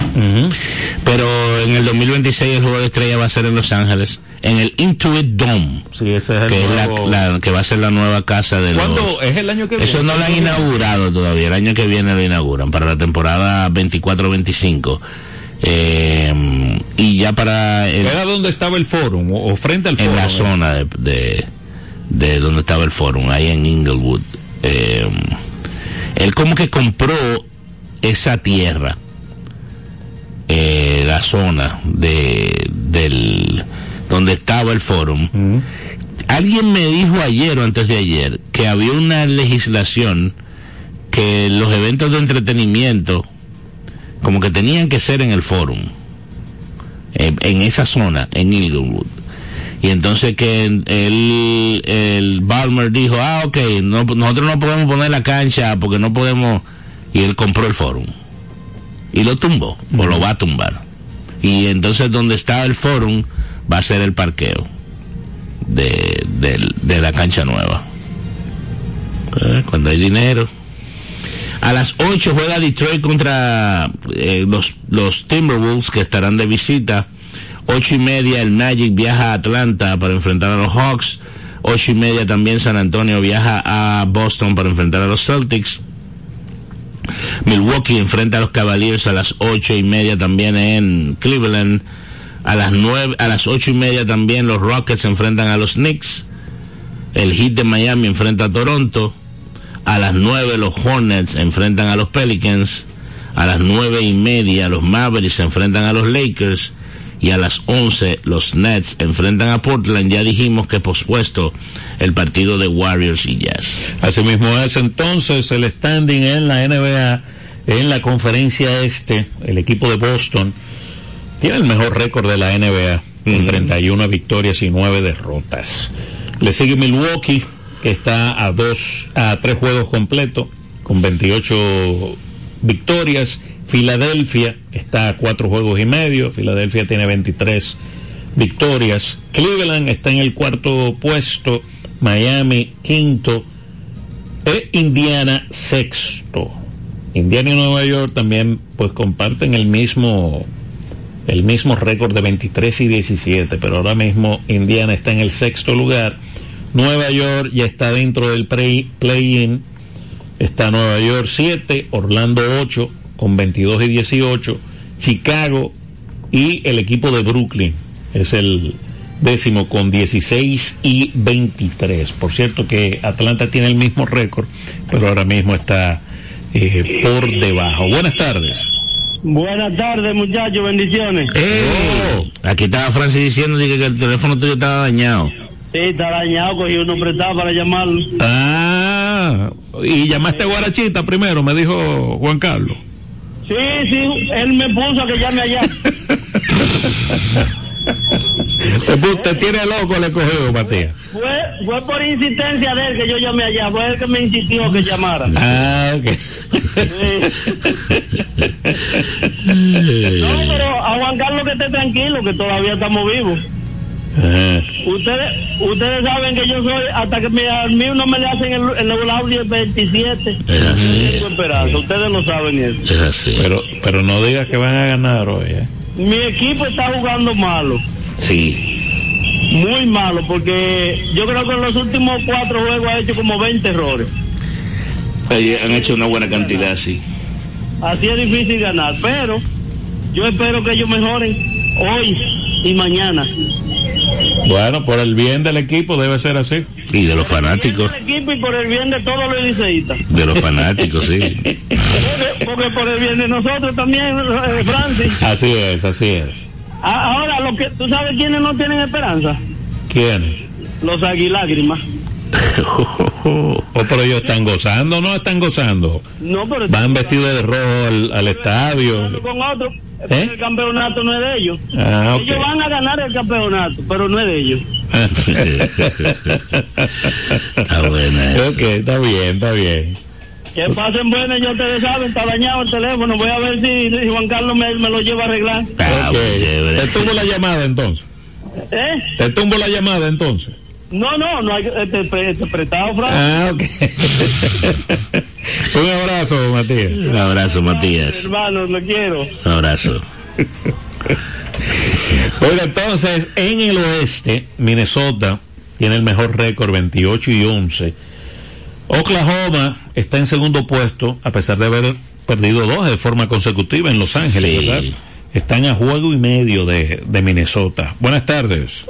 Pero en el 2026 el juego de estrella va a ser en Los Ángeles, en el Intuit Dome. Sí, ese es el que, nuevo... es la, la, que va a ser la nueva casa de ¿Cuándo los... es el año que viene? Eso no lo han inaugurado todavía, el año que viene lo inauguran, para la temporada 24-25. Eh, y ya para... El, ¿Era donde estaba el fórum o, frente al fórum? en la zona de, de, de donde estaba el fórum, ahí en Inglewood. Eh, él como que compró esa tierra, eh, la zona de del donde estaba el fórum. Alguien me dijo ayer o antes de ayer que había una legislación que los eventos de entretenimiento como que tenían que ser en el fórum, en, en esa zona, en Inglewood. Y entonces que el, el Balmer dijo, ah, ok, no, nosotros no podemos poner la cancha porque no podemos... Y él compró el fórum. Y lo tumbó, o lo va a tumbar. Y entonces donde está el fórum va a ser el parqueo de, de, de la cancha nueva. Eh, Cuando hay dinero. A las 8 juega Detroit contra eh, los, Timberwolves que estarán de visita. Ocho y media el Magic viaja a Atlanta para enfrentar a los Hawks. Ocho y media también San Antonio viaja a Boston para enfrentar a los Celtics. Milwaukee enfrenta a los Cavaliers a las ocho y media también en Cleveland. A las nueve, a las ocho y media también los Rockets enfrentan a los Knicks. El Heat de Miami enfrenta a Toronto. A las nueve los Hornets enfrentan a los Pelicans. A las nueve y media los Mavericks se enfrentan a los Lakers. Y a las once los Nets enfrentan a Portland. Ya dijimos que pospuesto el partido de Warriors y Jazz. Así mismo es entonces el standing en la NBA, en la conferencia este, el equipo de Boston tiene el mejor récord de la NBA, con 31 victorias y 9 derrotas. Le sigue Milwaukee, que está a dos, a tres juegos completos, con 28 victorias. Filadelfia está a cuatro juegos y medio. Filadelfia tiene 23 victorias. Cleveland está en el cuarto puesto. Miami quinto. E Indiana sexto. Indiana y Nueva York también pues comparten el mismo el mismo récord de 23 y 17, pero ahora mismo Indiana está en el sexto lugar. Nueva York ya está dentro del play-in. Está Nueva York 7, Orlando 8 con 22 y 18. Chicago y el equipo de Brooklyn es el décimo con 16 y 23. Por cierto que Atlanta tiene el mismo récord, pero ahora mismo está eh, por debajo. Buenas tardes. Buenas tardes, muchachos, bendiciones. Oh, aquí estaba Francis diciendo que, que el teléfono tuyo estaba dañado. Sí, está dañado, cogí uno prestado para llamarlo. Ah, y llamaste a Guarachita primero, me dijo Juan Carlos. Sí, sí, él me puso a que llame allá. Usted tiene loco el escogido, Matías. Fue, fue por insistencia de él que yo llamé allá, fue él que me insistió que llamara. Ah, ok. No, pero a Juan Carlos que esté tranquilo, que todavía estamos vivos. Ajá. Ustedes ustedes saben que yo soy, hasta que me, al mío no me le hacen el, el, el audio 27. Es así. Ustedes lo saben eso. Es así. Pero, pero no digas que van a ganar hoy, ¿eh? Mi equipo está jugando malo, Sí. muy malo, porque yo creo que en los últimos cuatro juegos ha hecho como 20 errores. Ahí Han hecho una buena cantidad, sí. Así es difícil ganar, pero yo espero que ellos mejoren hoy y mañana. Bueno, por el bien del equipo debe ser así. Y de los fanáticos. Por el equipo y por el bien de todos los liceístas. De los fanáticos, sí. Porque, porque por el bien de nosotros también, eh, Francis. Así es, así es. Ahora, lo que, ¿tú sabes quiénes no tienen esperanza? ¿Quién? Los aguilágrimas. Oh, pero ellos están gozando, no están gozando. No, pero Van vestidos de rojo al, al estadio. con otro. ¿Eh? El campeonato no es de ellos. Ah. Ellos van a ganar el campeonato, pero no es de ellos. Está buena esa. ok, está bien, está bien. Que pasen buenas, ya ustedes saben, está dañado el teléfono. Voy a ver si, si Juan Carlos me, me lo lleva a arreglar. Ah, Ok. muy chévere. Te tumbo la llamada entonces. ¿Eh? Te tumbo la llamada entonces. No, no, no hay este, este prestado, Frank. Ah, ok. Un abrazo, Matías. Un abrazo, Matías. Hermano, lo quiero. Un abrazo. Bueno, entonces, en el oeste, Minnesota tiene el mejor récord, 28 y 11. Oklahoma está en segundo puesto, a pesar de haber perdido dos de forma consecutiva en Los Ángeles, Sí. ¿verdad? Están a juego y medio de, de Minnesota. Buenas tardes.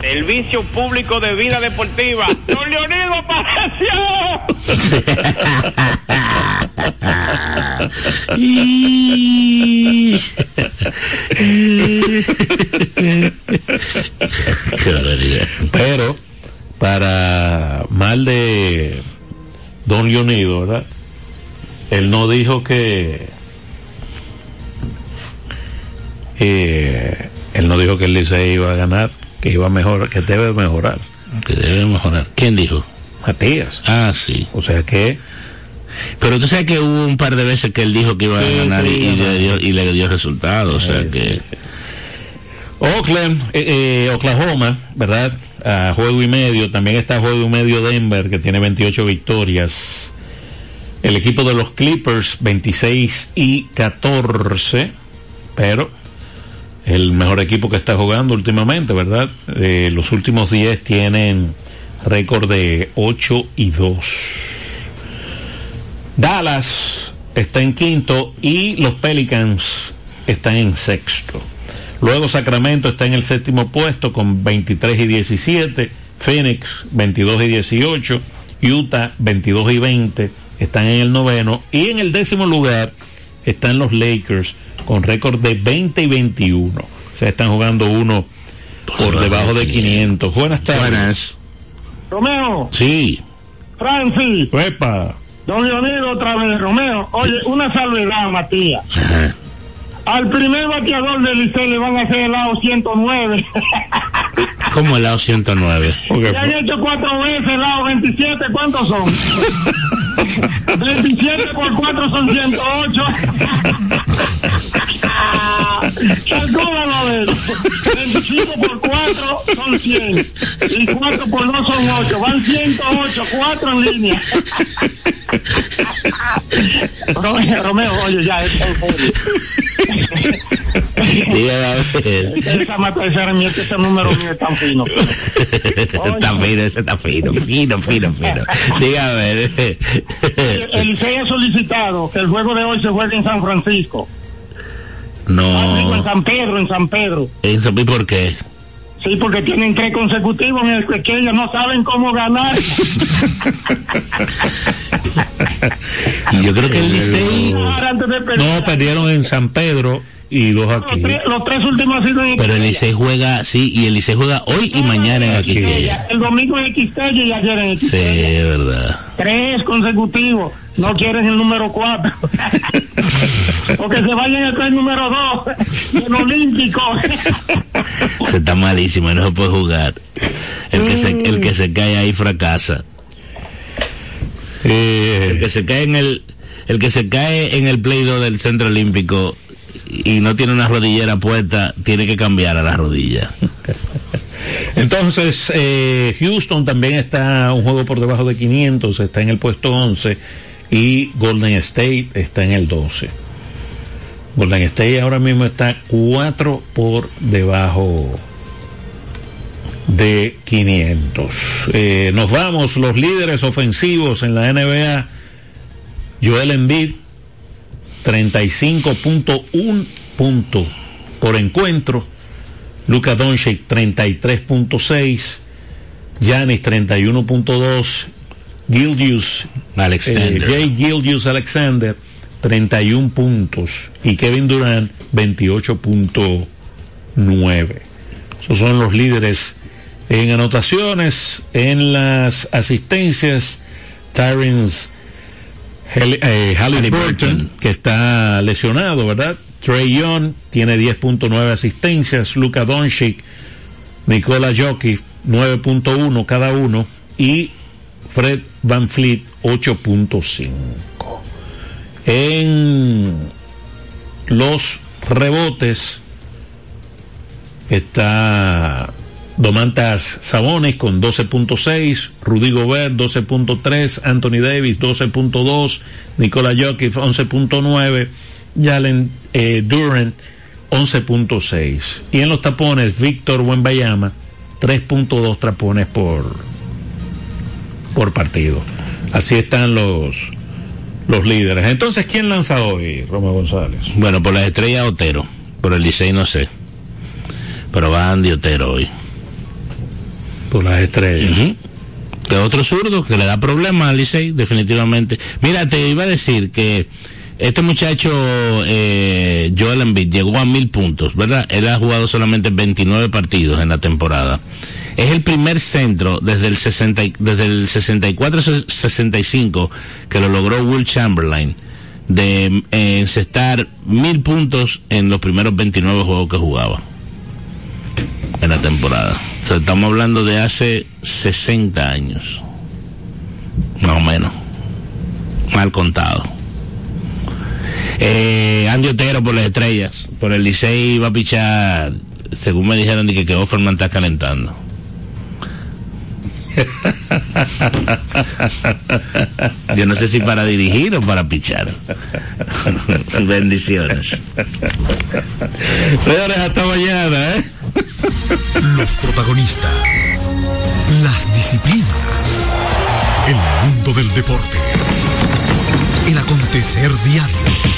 Servicio Público de Vida Deportiva. ¡Don Leonido apareció! Y-. Pero, para mal de Don Leonido, ¿verdad? Él no dijo que. eh, él no dijo que el Licey iba a ganar, que iba a mejorar, que debe mejorar. Que debe mejorar. ¿Quién dijo? Matías. Ah, sí. O sea que. Pero tú sabes que hubo un par de veces que él dijo que iba Sí, a ganar sí, y, le dio, y le dio resultados. O sea que. Oakland, eh, eh, Oklahoma, ¿verdad? A juego y medio. También está juego y medio Denver, que tiene 28 victorias. El equipo de los Clippers, 26 y 14. Pero el mejor equipo que está jugando últimamente, ¿verdad? Eh, los últimos 10 tienen récord de 8 y 2. Dallas está en quinto y los Pelicans están en sexto. Luego Sacramento está en el séptimo puesto con 23 y 17, Phoenix 22 y 18, Utah 22 y 20 están en el noveno y en el décimo lugar están los Lakers con récord de 20 y 21. O sea, están jugando uno por debajo de 500. Buenas tardes. Buenas. Romeo, Sí. Francis, Epa. Don Leonido otra vez, Romeo. Oye, una salvedad, Matías. Ajá. Al primer bateador del Licey le van a hacer el lado 109. ¿Cómo el lado 109? Porque Le han hecho cuatro veces el lado 27, ¿cuántos son? 27 por 4 son 108. Calcúlalo a ver. 25 por 4 son 100. Y 4 por 2 son 8. Van 108, 4 en línea. Romeo, Romeo, oye, ya, es. Esa mata mía, que ese número mío es tan fino. está fino, ese está fino, fino, fino, fino. Dígame a ver. El Licey ha solicitado que el juego de hoy se juegue en San Francisco. Ah, digo, en No. San Pedro, en San Pedro. ¿Eso y por qué? Sí, porque tienen tres consecutivos en el que ellos no saben cómo ganar. Y yo creo que el Licey. No, perdieron en San Pedro y dos los, aquí. tres, los tres últimos han sido en Pero el. Licey juega, sí, y el Licey juega hoy y mañana en Aquiqueya. El domingo en Quisqueya y ayer en Sí, Quisqueya. es verdad. Tres consecutivos. No quieren el número cuatro. Porque se vayan a el número dos. En olímpico. Se está malísimo, no se puede jugar. El que se, el que se cae ahí fracasa. El que se cae en el, el que se cae en el play doh del centro olímpico y no tiene una rodillera puesta, tiene que cambiar a la rodilla. entonces, eh, Houston también está un juego por debajo de 500, está en el puesto 11 y Golden State está en el 12. Golden State ahora mismo está 4 por debajo de 500. Eh, nos vamos, los líderes ofensivos en la NBA. Joel Embiid, 35.1 puntos por encuentro. Luka Doncic 33.6, Giannis 31.2, Gildius Alexander. eh, Jay Gildius Alexander 31 puntos y Kevin Durant 28.9. Esos son los líderes en anotaciones, en las asistencias. Tyrens eh, Halliburton, que está lesionado, ¿verdad? Trey Young tiene 10.9 asistencias, Luka Doncic, Nikola Jokic 9.1 cada uno y Fred Van Fleet 8.5. En los rebotes está Domantas Sabonis con 12.6, Rudy Gobert 12.3, Anthony Davis 12.2, Nikola Jokic 11.9, Jalen eh, Durant 11.6. Y en los tapones, Víctor Wembayama 3.2 tapones por, por partido. Así están los, los líderes. Entonces, ¿quién lanza hoy, Romeo González? Bueno, por las estrellas Otero. Por el Licey no sé. Pero va Andy Otero hoy. Por las estrellas. Que otro zurdo que le da problemas al Licey, definitivamente. Mira, te iba a decir que este muchacho, eh, Joel Embiid, llegó a mil puntos, ¿verdad? Él ha jugado solamente 29 partidos en la temporada. Es el primer centro desde el, 60, y- desde el 64-65 que lo logró Will Chamberlain de eh, encestar mil puntos en los primeros 29 juegos que jugaba en la temporada. Estamos hablando de hace 60 años. Más o menos. Mal contado. Eh, Andy Otero por las estrellas. Por el Licey va a pichar, según me dijeron, que, que Offerman está calentando. Yo no sé si para dirigir o para pichar. Bendiciones. Señores, hasta mañana, ¿eh? Los protagonistas. Las disciplinas. El mundo del deporte. El acontecer diario.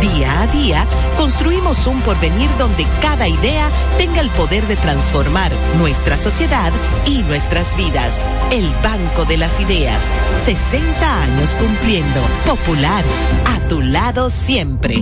Día a día construimos un porvenir donde cada idea tenga el poder de transformar nuestra sociedad y nuestras vidas. El Banco de las Ideas. 60 años cumpliendo. Popular. A tu lado siempre.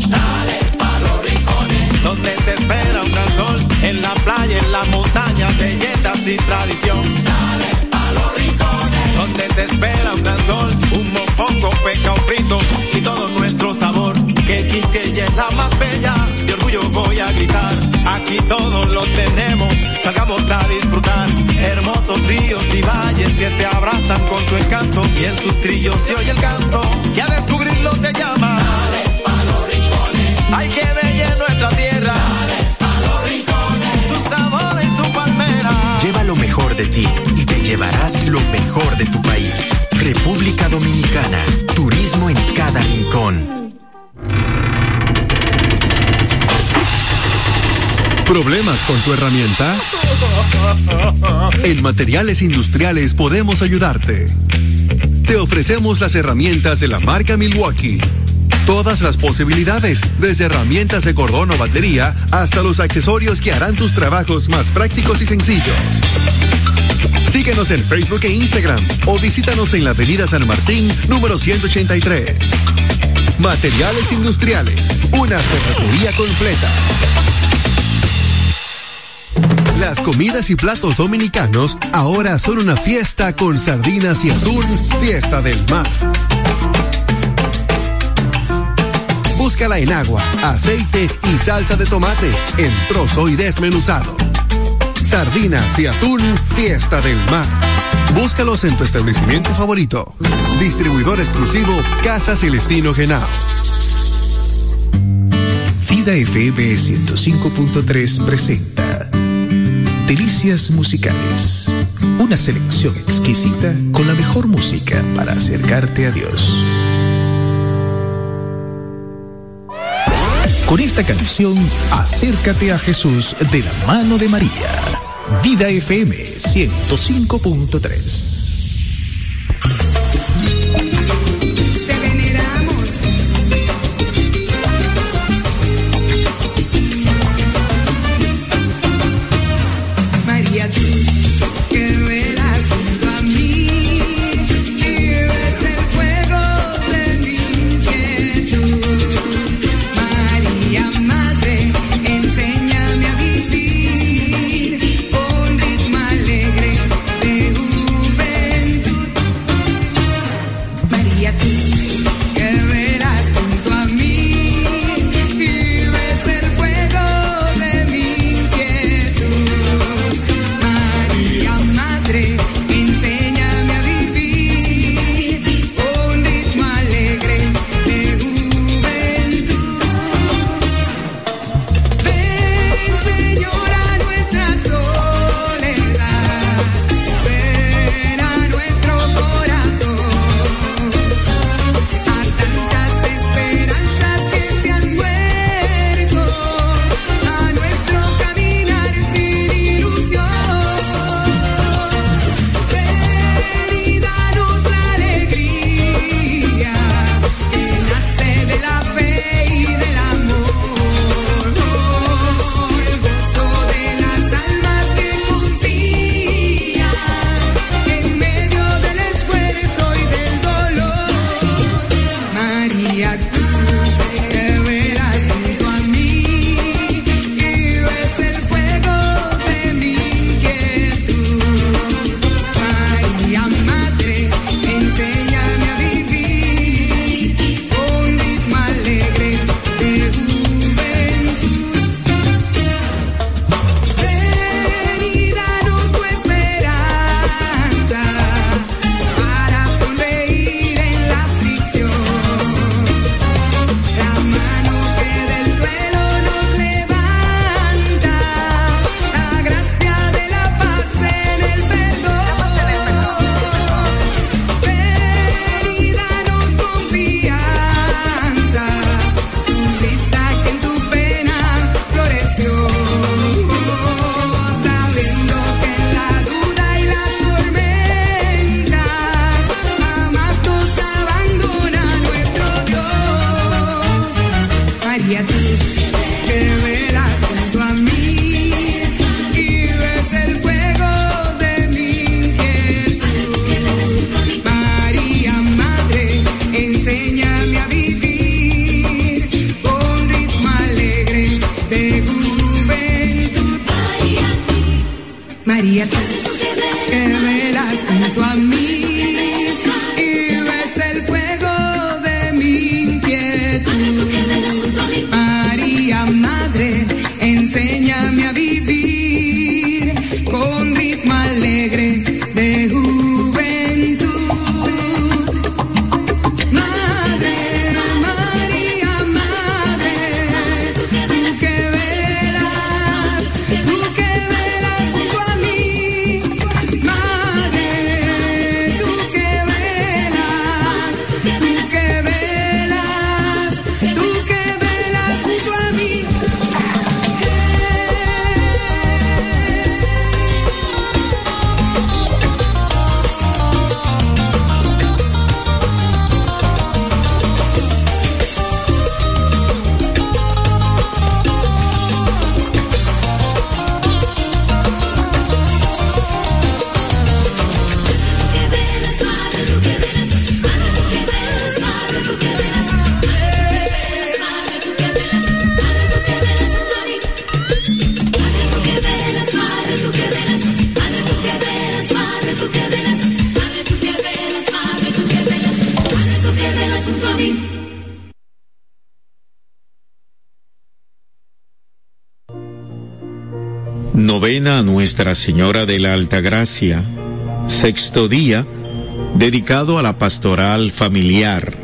donde te espera un gran sol, en la playa, en la montaña, belletas y tradición. Dale a los rincones, donde te espera un gran sol, un mopongo, peca, un frito y todo nuestro sabor. Que Quisqueya es la más bella, de orgullo voy a gritar. Aquí todo lo tenemos, salgamos a disfrutar. Hermosos ríos y valles que te abrazan con su encanto y en sus trillos se oye el canto. Y a descubrirlo te llama. Dale a los rincones, hay que bella es nuestra tierra. Dale a los rincones, su sabor y su palmera. Lleva lo mejor de ti y te llevarás lo mejor de tu país. República Dominicana. Turismo en cada rincón. ¿Problemas con tu herramienta? En Materiales Industriales podemos ayudarte. Te ofrecemos las herramientas de la marca Milwaukee. Todas las posibilidades, desde herramientas de cordón o batería hasta los accesorios que harán tus trabajos más prácticos y sencillos. Síguenos en Facebook e Instagram o visítanos en la Avenida San Martín, número 183. Materiales Industriales, una ferretería completa. Las comidas y platos dominicanos ahora son una fiesta con sardinas y atún, fiesta del mar. Búscala en agua, aceite y salsa de tomate, en trozo y desmenuzado. sardinas y atún Fiesta del Mar. Búscalos en tu establecimiento favorito. Distribuidor exclusivo Casa Celestino Genao. Vida FM 105.3 presenta Delicias Musicales. Una selección exquisita con la mejor música para acercarte a Dios. Con esta canción, acércate a Jesús de la mano de María. Vida FM 105.3. A Nuestra Señora de la Alta Gracia. Sexto día dedicado a la pastoral familiar.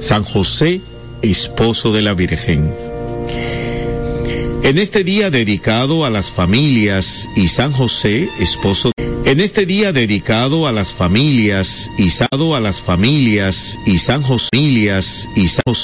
San José, esposo de la Virgen. En este día dedicado a las familias y San José, esposo en este día dedicado a las familias y a las familias y San José y San José